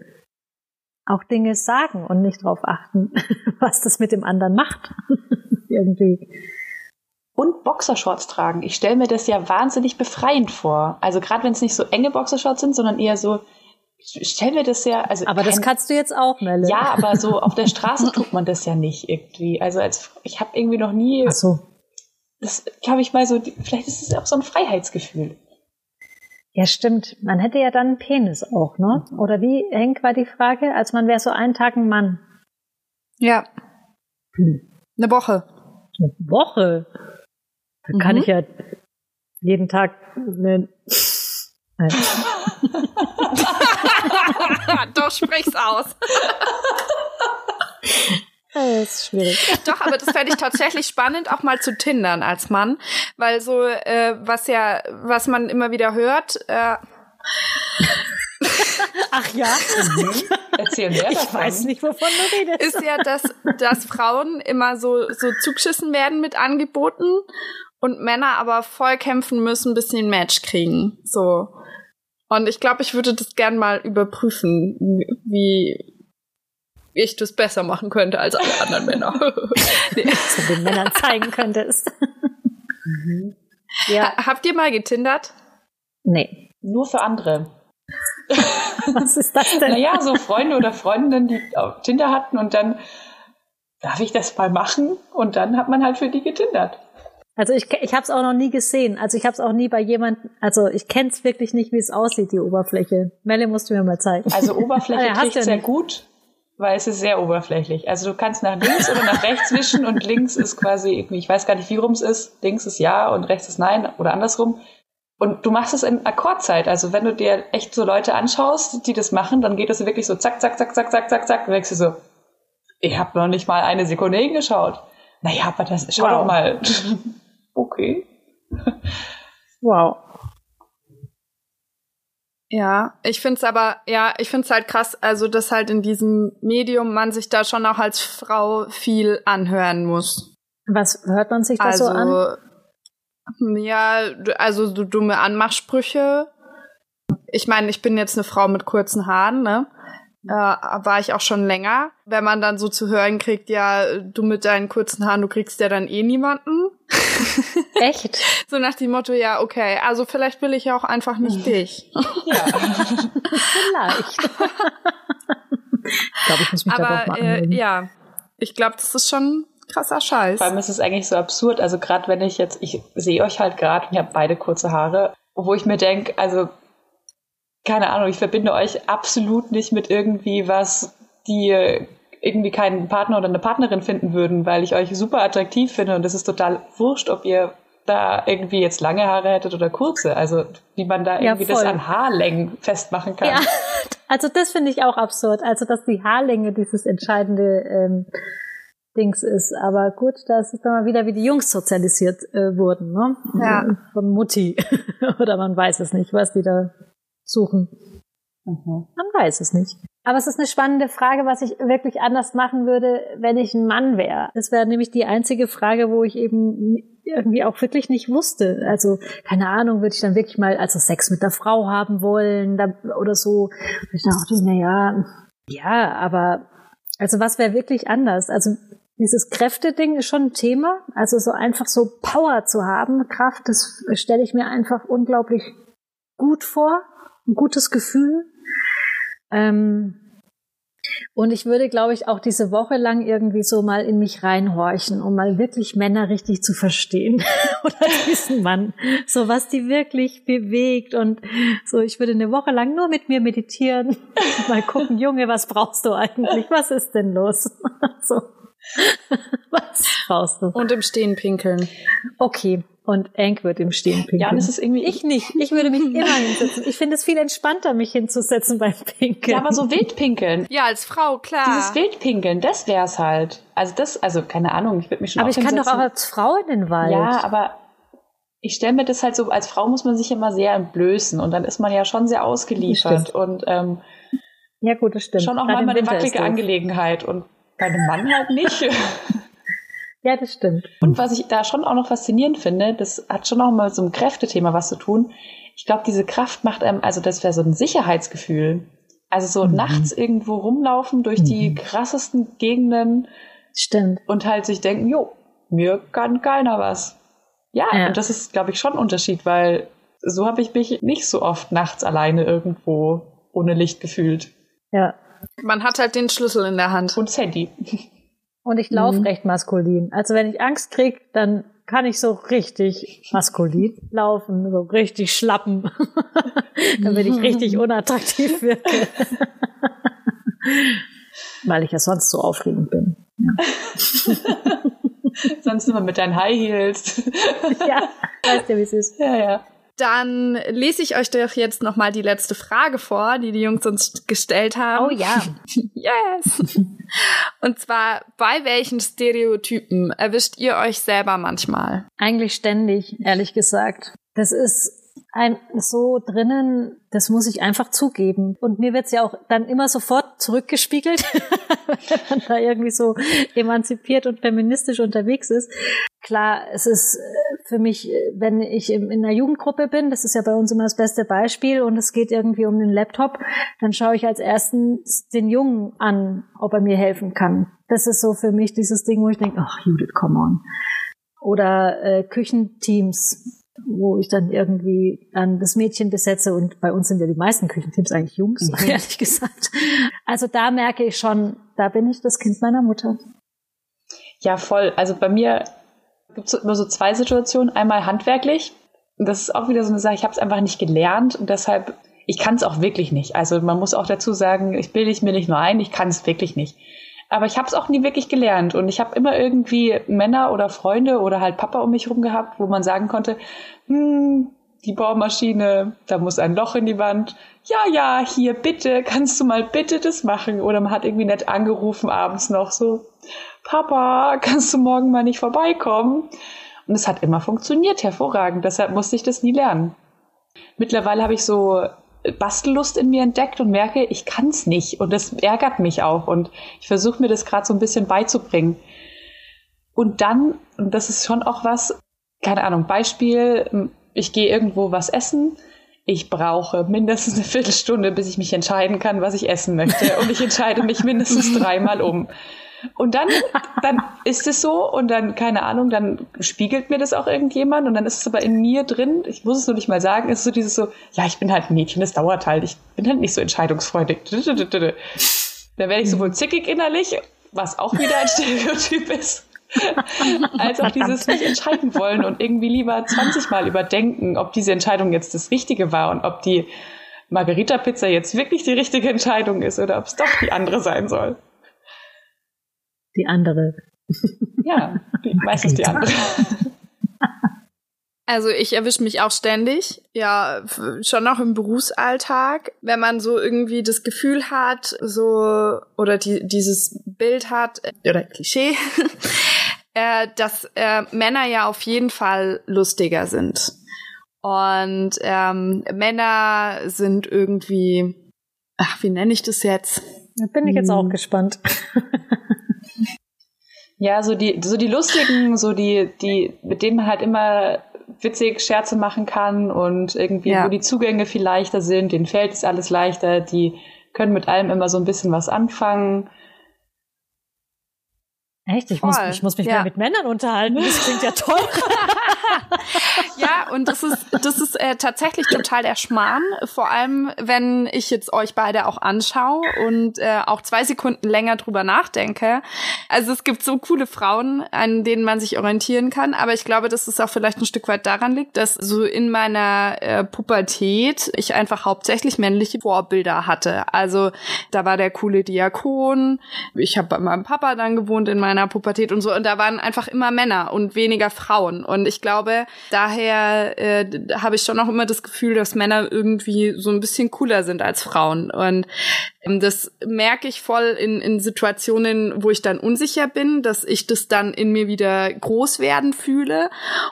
Auch Dinge sagen und nicht darauf achten, [LAUGHS] was das mit dem anderen macht. [LAUGHS] Irgendwie
und Boxershorts tragen. Ich stelle mir das ja wahnsinnig befreiend vor. Also gerade wenn es nicht so enge Boxershorts sind, sondern eher so, ich stelle mir das ja. Also
aber kein, das kannst du jetzt auch, Melle.
Ja, aber so auf der [LAUGHS] Straße tut man das ja nicht irgendwie. Also als ich habe irgendwie noch nie.
Ach so.
Das glaube ich mal so. Vielleicht ist es auch so ein Freiheitsgefühl.
Ja, stimmt. Man hätte ja dann einen Penis auch, ne? Oder wie, Henk, war die Frage? Als man wäre so einen Tag ein Mann.
Ja. Hm. Eine Woche.
Eine Woche? Dann mhm. kann ich ja jeden Tag eine. [LAUGHS]
Doch, sprich's aus. [LAUGHS]
Das ist schwierig. [LAUGHS]
Doch, aber das fände ich tatsächlich spannend, auch mal zu tindern als Mann, weil so, äh, was ja, was man immer wieder hört, äh, [LAUGHS]
Ach ja?
Mhm. Erzähl mehr
Ich weiß nicht, wovon du redest.
Ist ja, dass, dass Frauen immer so, so zugeschissen werden mit Angeboten und Männer aber voll kämpfen müssen, bis sie ein Match kriegen. So. Und ich glaube, ich würde das gern mal überprüfen, wie ich das besser machen könnte als alle anderen Männer. [LAUGHS]
nee. Du den Männern zeigen könntest.
Mhm. Ja. Ha habt ihr mal getindert?
Nee.
Nur für andere. [LAUGHS]
Was ist das denn?
Naja, so Freunde oder Freundinnen, die auch Tinder hatten und dann darf ich das mal machen und dann hat man halt für die getindert.
Also ich, ich habe es auch noch nie gesehen. Also ich habe es auch nie bei jemandem, also ich kenne es wirklich nicht, wie es aussieht, die Oberfläche. Melle musst du mir mal zeigen.
Also Oberfläche ah, ja, kriegt sehr gut. Weil es ist sehr oberflächlich. Also du kannst nach links oder nach rechts wischen und links ist quasi irgendwie, ich weiß gar nicht, wie rum es ist, links ist ja und rechts ist nein oder andersrum. Und du machst es in Akkordzeit. Also wenn du dir echt so Leute anschaust, die das machen, dann geht das wirklich so zack, zack, zack, zack, zack, zack, zack. Dann denkst du so, ich habe noch nicht mal eine Sekunde hingeschaut. Naja, aber das, schau wow. doch mal. [LAUGHS] okay.
Wow.
Ja, ich find's aber, ja, ich find's halt krass, also dass halt in diesem Medium man sich da schon auch als Frau viel anhören muss.
Was hört man sich da also, so an?
Ja, also so dumme Anmachsprüche. Ich meine, ich bin jetzt eine Frau mit kurzen Haaren, ne? Äh, war ich auch schon länger. Wenn man dann so zu hören kriegt, ja, du mit deinen kurzen Haaren, du kriegst ja dann eh niemanden. [LAUGHS]
Echt?
so nach dem Motto, ja, okay, also vielleicht will ich ja auch einfach nicht dich. [LAUGHS]
ja, vielleicht. ich glaube, ich muss mich
Aber,
darauf
mal äh, Ja, ich glaube, das ist schon krasser Scheiß.
Vor allem ist es eigentlich so absurd. Also gerade wenn ich jetzt, ich sehe euch halt gerade und ihr habt beide kurze Haare, wo ich mir denke, also keine Ahnung, ich verbinde euch absolut nicht mit irgendwie was, die irgendwie keinen Partner oder eine Partnerin finden würden, weil ich euch super attraktiv finde und es ist total wurscht, ob ihr da irgendwie jetzt lange Haare hättet oder kurze. Also wie man da irgendwie ja, das an Haarlängen festmachen kann. Ja, [LAUGHS]
also das finde ich auch absurd. Also dass die Haarlänge dieses entscheidende ähm, Dings ist. Aber gut, das ist dann mal wieder, wie die Jungs sozialisiert äh, wurden, ne?
Ja.
Von Mutti. [LAUGHS] oder man weiß es nicht, was die da suchen. Mhm. Man weiß es nicht. Aber es ist eine spannende Frage, was ich wirklich anders machen würde, wenn ich ein Mann wäre. Das wäre nämlich die einzige Frage, wo ich eben irgendwie auch wirklich nicht wusste. Also, keine Ahnung, würde ich dann wirklich mal also Sex mit der Frau haben wollen oder so. Und ich dachte, na ja, ja, aber also was wäre wirklich anders? Also dieses Kräfteding ist schon ein Thema. Also so einfach so Power zu haben, Kraft, das stelle ich mir einfach unglaublich gut vor ein gutes Gefühl. Ähm, und ich würde, glaube ich, auch diese Woche lang irgendwie so mal in mich reinhorchen, um mal wirklich Männer richtig zu verstehen. [LAUGHS] Oder diesen Mann. So was die wirklich bewegt. Und so, ich würde eine Woche lang nur mit mir meditieren. [LAUGHS] mal gucken, Junge, was brauchst du eigentlich? Was ist denn los? [LAUGHS] so. Was brauchst du?
Und im Stehen pinkeln.
Okay, und Enk wird im Stehen pinkeln.
Ja, das ist irgendwie.
Ich nicht. Ich würde mich immer hinsetzen. Ich finde es viel entspannter, mich hinzusetzen beim Pinkeln.
Ja, aber so Wildpinkeln.
Ja, als Frau, klar.
Dieses Wildpinkeln, das wär's halt. Also das, also keine Ahnung, ich würde mich schon
Aber ich kann doch auch als Frau in den Wald.
Ja, aber ich stelle mir das halt so, als Frau muss man sich immer sehr entblößen und dann ist man ja schon sehr ausgeliefert und ähm,
ja gut, das stimmt.
Schon auch mal eine wackelige Angelegenheit und bei einem Mann halt nicht. [LAUGHS]
Ja, das stimmt.
Und was ich da schon auch noch faszinierend finde, das hat schon auch mal so ein Kräftethema was zu tun. Ich glaube, diese Kraft macht einem, also das wäre so ein Sicherheitsgefühl. Also so mhm. nachts irgendwo rumlaufen durch mhm. die krassesten Gegenden.
Stimmt.
Und halt sich denken, jo, mir kann keiner was. Ja, ja. und das ist, glaube ich, schon ein Unterschied, weil so habe ich mich nicht so oft nachts alleine irgendwo ohne Licht gefühlt.
Ja.
Man hat halt den Schlüssel in der Hand.
Und das Handy.
Und ich laufe mhm. recht maskulin. Also wenn ich Angst krieg, dann kann ich so richtig maskulin laufen, so richtig schlappen, [LAUGHS] damit ich richtig unattraktiv wirke. [LAUGHS] Weil ich ja sonst so aufregend bin. Ja. [LAUGHS]
sonst immer mit deinen High Heels.
ja, weißt du, wie es ist.
Ja, ja.
Dann lese ich euch doch jetzt noch mal die letzte Frage vor, die die Jungs uns gestellt haben.
Oh ja. [LAUGHS]
yes. Und zwar, bei welchen Stereotypen erwischt ihr euch selber manchmal?
Eigentlich ständig, ehrlich gesagt. Das ist ein, so drinnen, das muss ich einfach zugeben. Und mir wird's ja auch dann immer sofort zurückgespiegelt, [LAUGHS] wenn man da irgendwie so emanzipiert und feministisch unterwegs ist. Klar, es ist für mich, äh, wenn ich in einer Jugendgruppe bin, das ist ja bei uns immer das beste Beispiel und es geht irgendwie um den Laptop, dann schaue ich als erstens den Jungen an, ob er mir helfen kann. Das ist so für mich dieses Ding, wo ich denke, ach Judith, come on. Oder äh, Küchenteams, wo ich dann irgendwie dann das Mädchen besetze und bei uns sind ja die meisten Küchenteams eigentlich Jungs, mhm. [LAUGHS] ehrlich gesagt. Also da merke ich schon, da bin ich das Kind meiner Mutter.
Ja, voll. Also bei mir gibt es immer so zwei Situationen. Einmal handwerklich. Das ist auch wieder so eine Sache, ich habe es einfach nicht gelernt und deshalb, ich kann es auch wirklich nicht. Also man muss auch dazu sagen, ich bilde es mir nicht nur ein, ich kann es wirklich nicht. Aber ich habe es auch nie wirklich gelernt und ich habe immer irgendwie Männer oder Freunde oder halt Papa um mich rum gehabt, wo man sagen konnte, hm, die Bohrmaschine, da muss ein Loch in die Wand. Ja, ja, hier bitte, kannst du mal bitte das machen? Oder man hat irgendwie nett angerufen abends noch so, Papa, kannst du morgen mal nicht vorbeikommen? Und es hat immer funktioniert, hervorragend. Deshalb musste ich das nie lernen. Mittlerweile habe ich so Bastellust in mir entdeckt und merke, ich kann es nicht. Und das ärgert mich auch. Und ich versuche mir das gerade so ein bisschen beizubringen. Und dann, und das ist schon auch was, keine Ahnung, Beispiel, ich gehe irgendwo was essen. Ich brauche mindestens eine Viertelstunde, bis ich mich entscheiden kann, was ich essen möchte. Und ich entscheide mich mindestens [LAUGHS] dreimal um. Und dann, dann ist es so und dann, keine Ahnung, dann spiegelt mir das auch irgendjemand und dann ist es aber in mir drin, ich muss es nur nicht mal sagen, ist so dieses so, ja, ich bin halt ein Mädchen, das dauert halt, ich bin halt nicht so entscheidungsfreudig. [LAUGHS] Da werde ich sowohl zickig innerlich, was auch wieder ein [LAUGHS] Stereotyp ist, als auch dieses nicht entscheiden wollen und irgendwie lieber 20 Mal überdenken, ob diese Entscheidung jetzt das Richtige war und ob die Margarita-Pizza jetzt wirklich die richtige Entscheidung ist oder ob es doch die andere sein soll
die andere.
Ja, meistens die andere. [LAUGHS]
Also ich erwische mich auch ständig, ja, schon auch im Berufsalltag, wenn man so irgendwie das Gefühl hat, so oder die, dieses Bild hat oder Klischee, [LAUGHS] äh, dass äh, Männer ja auf jeden Fall lustiger sind und ähm, Männer sind irgendwie, ach, wie nenne ich das jetzt?
Da bin ich jetzt hm. auch gespannt. [LAUGHS]
Ja, so die, so die lustigen, so die, die, mit denen man halt immer witzig Scherze machen kann und irgendwie, ja. wo die Zugänge viel leichter sind, denen fällt es alles leichter, die können mit allem immer so ein bisschen was anfangen.
Echt? Ich, muss, ich muss mich ja. mehr mit Männern unterhalten. Das klingt ja toll. [LAUGHS] [LAUGHS]
ja, und das ist, das ist äh, tatsächlich total der Schmarrn. Vor allem, wenn ich jetzt euch beide auch anschaue und äh, auch zwei Sekunden länger drüber nachdenke. Also es gibt so coole Frauen, an denen man sich orientieren kann. Aber ich glaube, dass es auch vielleicht ein Stück weit daran liegt, dass so in meiner äh, Pubertät ich einfach hauptsächlich männliche Vorbilder hatte. Also da war der coole Diakon. Ich habe bei meinem Papa dann gewohnt in meiner Pubertät und so. Und da waren einfach immer Männer und weniger Frauen. Und ich glaube, daher äh, habe ich schon auch immer das Gefühl, dass Männer irgendwie so ein bisschen cooler sind als Frauen. Und ähm, das merke ich voll in, in Situationen, wo ich dann unsicher bin, dass ich das dann in mir wieder groß werden fühle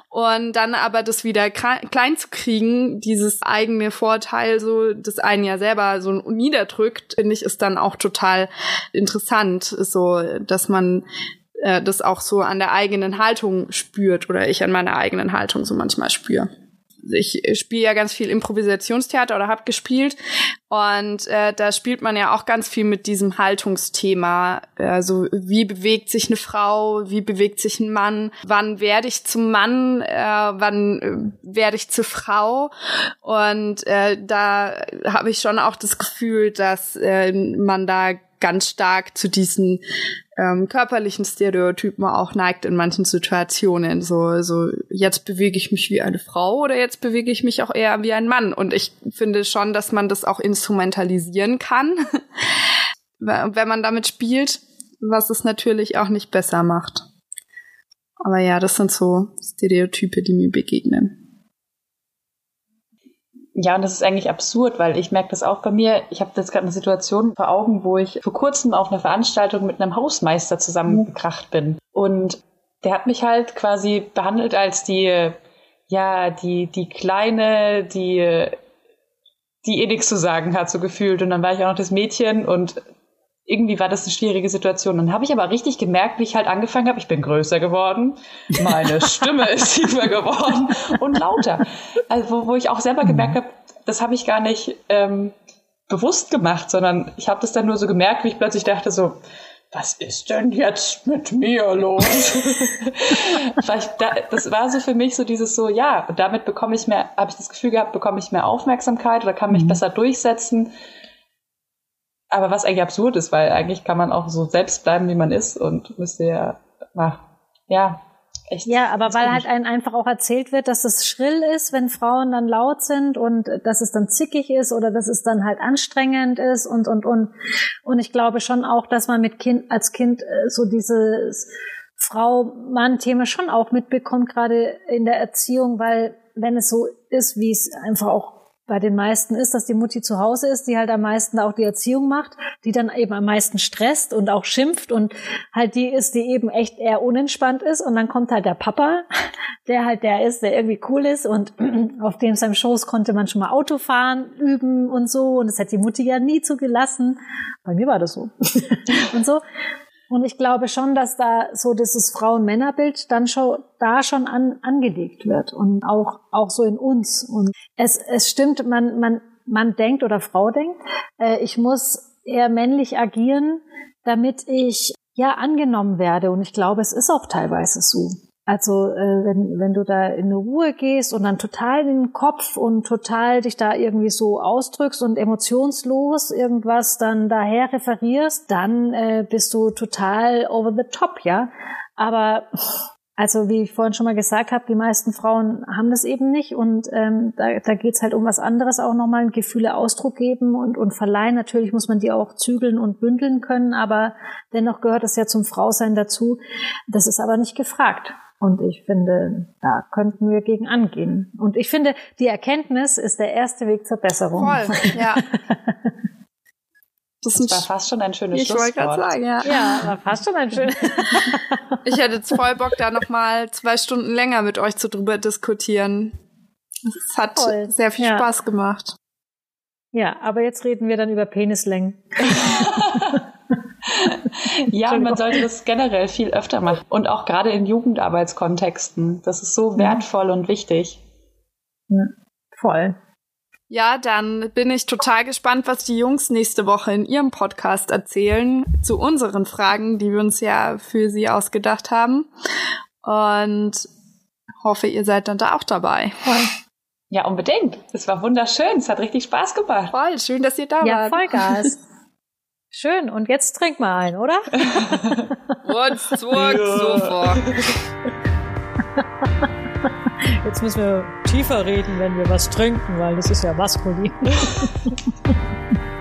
und dann aber das wieder klein zu kriegen, dieses eigene Vorteil, so das einen ja selber so niederdrückt, finde ich, ist dann auch total interessant, so dass man äh, das auch so an der eigenen Haltung spürt oder ich an meiner eigenen Haltung so manchmal spüre. Ich spiele ja ganz viel Improvisationstheater oder habe gespielt und äh, da spielt man ja auch ganz viel mit diesem Haltungsthema. Also wie bewegt sich eine Frau, wie bewegt sich ein Mann, wann werde ich zum Mann, äh, wann äh, werde ich zur Frau und äh, da habe ich schon auch das Gefühl, dass äh, man da ganz stark zu diesen ähm, körperlichen Stereotypen auch neigt in manchen Situationen. So, so jetzt bewege ich mich wie eine Frau oder jetzt bewege ich mich auch eher wie ein Mann. Und ich finde schon, dass man das auch instrumentalisieren kann, [LAUGHS] wenn man damit spielt, was es natürlich auch nicht besser macht. Aber ja, das sind so Stereotype, die mir begegnen.
Ja, und das ist eigentlich absurd, weil ich merke das auch bei mir. Ich habe jetzt gerade eine Situation vor Augen, wo ich vor kurzem auf einer Veranstaltung mit einem Hausmeister zusammengekracht bin. Und der hat mich halt quasi behandelt als die, ja, die, die Kleine, die, die eh nichts zu sagen hat, so gefühlt. Und dann war ich auch noch das Mädchen und irgendwie war das eine schwierige Situation. Dann habe ich aber richtig gemerkt, wie ich halt angefangen habe, ich bin größer geworden, meine [LAUGHS] Stimme ist tiefer geworden und lauter. Also wo, wo ich auch selber gemerkt habe, das habe ich gar nicht ähm, bewusst gemacht, sondern ich habe das dann nur so gemerkt, wie ich plötzlich dachte so, was ist denn jetzt mit mir los? [LAUGHS] das war so für mich so dieses so, ja, damit bekomme ich mehr, habe ich das Gefühl gehabt, bekomme ich mehr Aufmerksamkeit oder kann mich mhm. besser durchsetzen aber was eigentlich absurd ist, weil eigentlich kann man auch so selbst bleiben, wie man ist und müsste ja, ach, ja, echt.
Ja, aber weil halt einem einfach auch erzählt wird, dass es schrill ist, wenn Frauen dann laut sind und dass es dann zickig ist oder dass es dann halt anstrengend ist und und und und ich glaube schon auch, dass man mit Kind als Kind äh, so dieses Frau-Mann-Thema schon auch mitbekommt, gerade in der Erziehung, weil wenn es so ist, wie es einfach auch bei den meisten ist, dass die Mutti zu Hause ist, die halt am meisten auch die Erziehung macht, die dann eben am meisten stresst und auch schimpft und halt die ist, die eben echt eher unentspannt ist und dann kommt halt der Papa, [LAUGHS] der halt der ist, der irgendwie cool ist und [CLEARS THROAT] auf dem seinem Schoß konnte man schon mal Auto fahren, üben und so und das hat die Mutti ja nie zugelassen. Bei mir war das so. [LAUGHS] und so. Und ich glaube schon, dass da so dieses Frauen-Männer-Bild dann schon da schon an, angelegt wird und auch auch so in uns. Und es es stimmt, man man man denkt oder Frau denkt, äh, ich muss eher männlich agieren, damit ich ja angenommen werde. Und ich glaube, es ist auch teilweise so. Also äh, wenn, wenn du da in eine Ruhe gehst und dann total in den Kopf und total dich da irgendwie so ausdrückst und emotionslos irgendwas dann daher referierst, dann äh, bist du total over the top, ja. Aber also wie ich vorhin schon mal gesagt habe, die meisten Frauen haben das eben nicht und ähm, da, da geht es halt um was anderes auch nochmal, Gefühle Ausdruck geben und, und verleihen. Natürlich muss man die auch zügeln und bündeln können, aber dennoch gehört es ja zum Frausein dazu. Das ist aber nicht gefragt. Und ich finde, da könnten wir gegen angehen. Und ich finde, die Erkenntnis ist der erste Weg zur Besserung.
Voll, ja. [LAUGHS]
Das, das war fast schon ein schönes
ich
Schlusswort.
Ich wollte gerade sagen, ja.
Ja, war fast schon ein schönes. [LAUGHS]
ich hätte jetzt voll Bock, da noch mal zwei Stunden länger mit euch zu drüber diskutieren. Es hat voll. sehr viel ja. Spaß gemacht.
Ja, aber jetzt reden wir dann über Penislängen. [LAUGHS]
ja, und man sollte das generell viel öfter machen. Und auch gerade in Jugendarbeitskontexten. Das ist so wertvoll und wichtig.
Ja, voll.
Ja, dann bin ich total gespannt, was die Jungs nächste Woche in ihrem Podcast erzählen zu unseren Fragen, die wir uns ja für sie ausgedacht haben. Und hoffe, ihr seid dann da auch dabei.
Ja, unbedingt. Es war wunderschön. Es hat richtig Spaß gemacht.
Voll, schön, dass ihr da
ja,
wart.
Ja, Vollgas. [LAUGHS] Schön, und jetzt trink mal ein, oder?
Und zurück ja. sofort.
Jetzt müssen wir tiefer reden, wenn wir was trinken, weil das ist ja maskulin. [LAUGHS]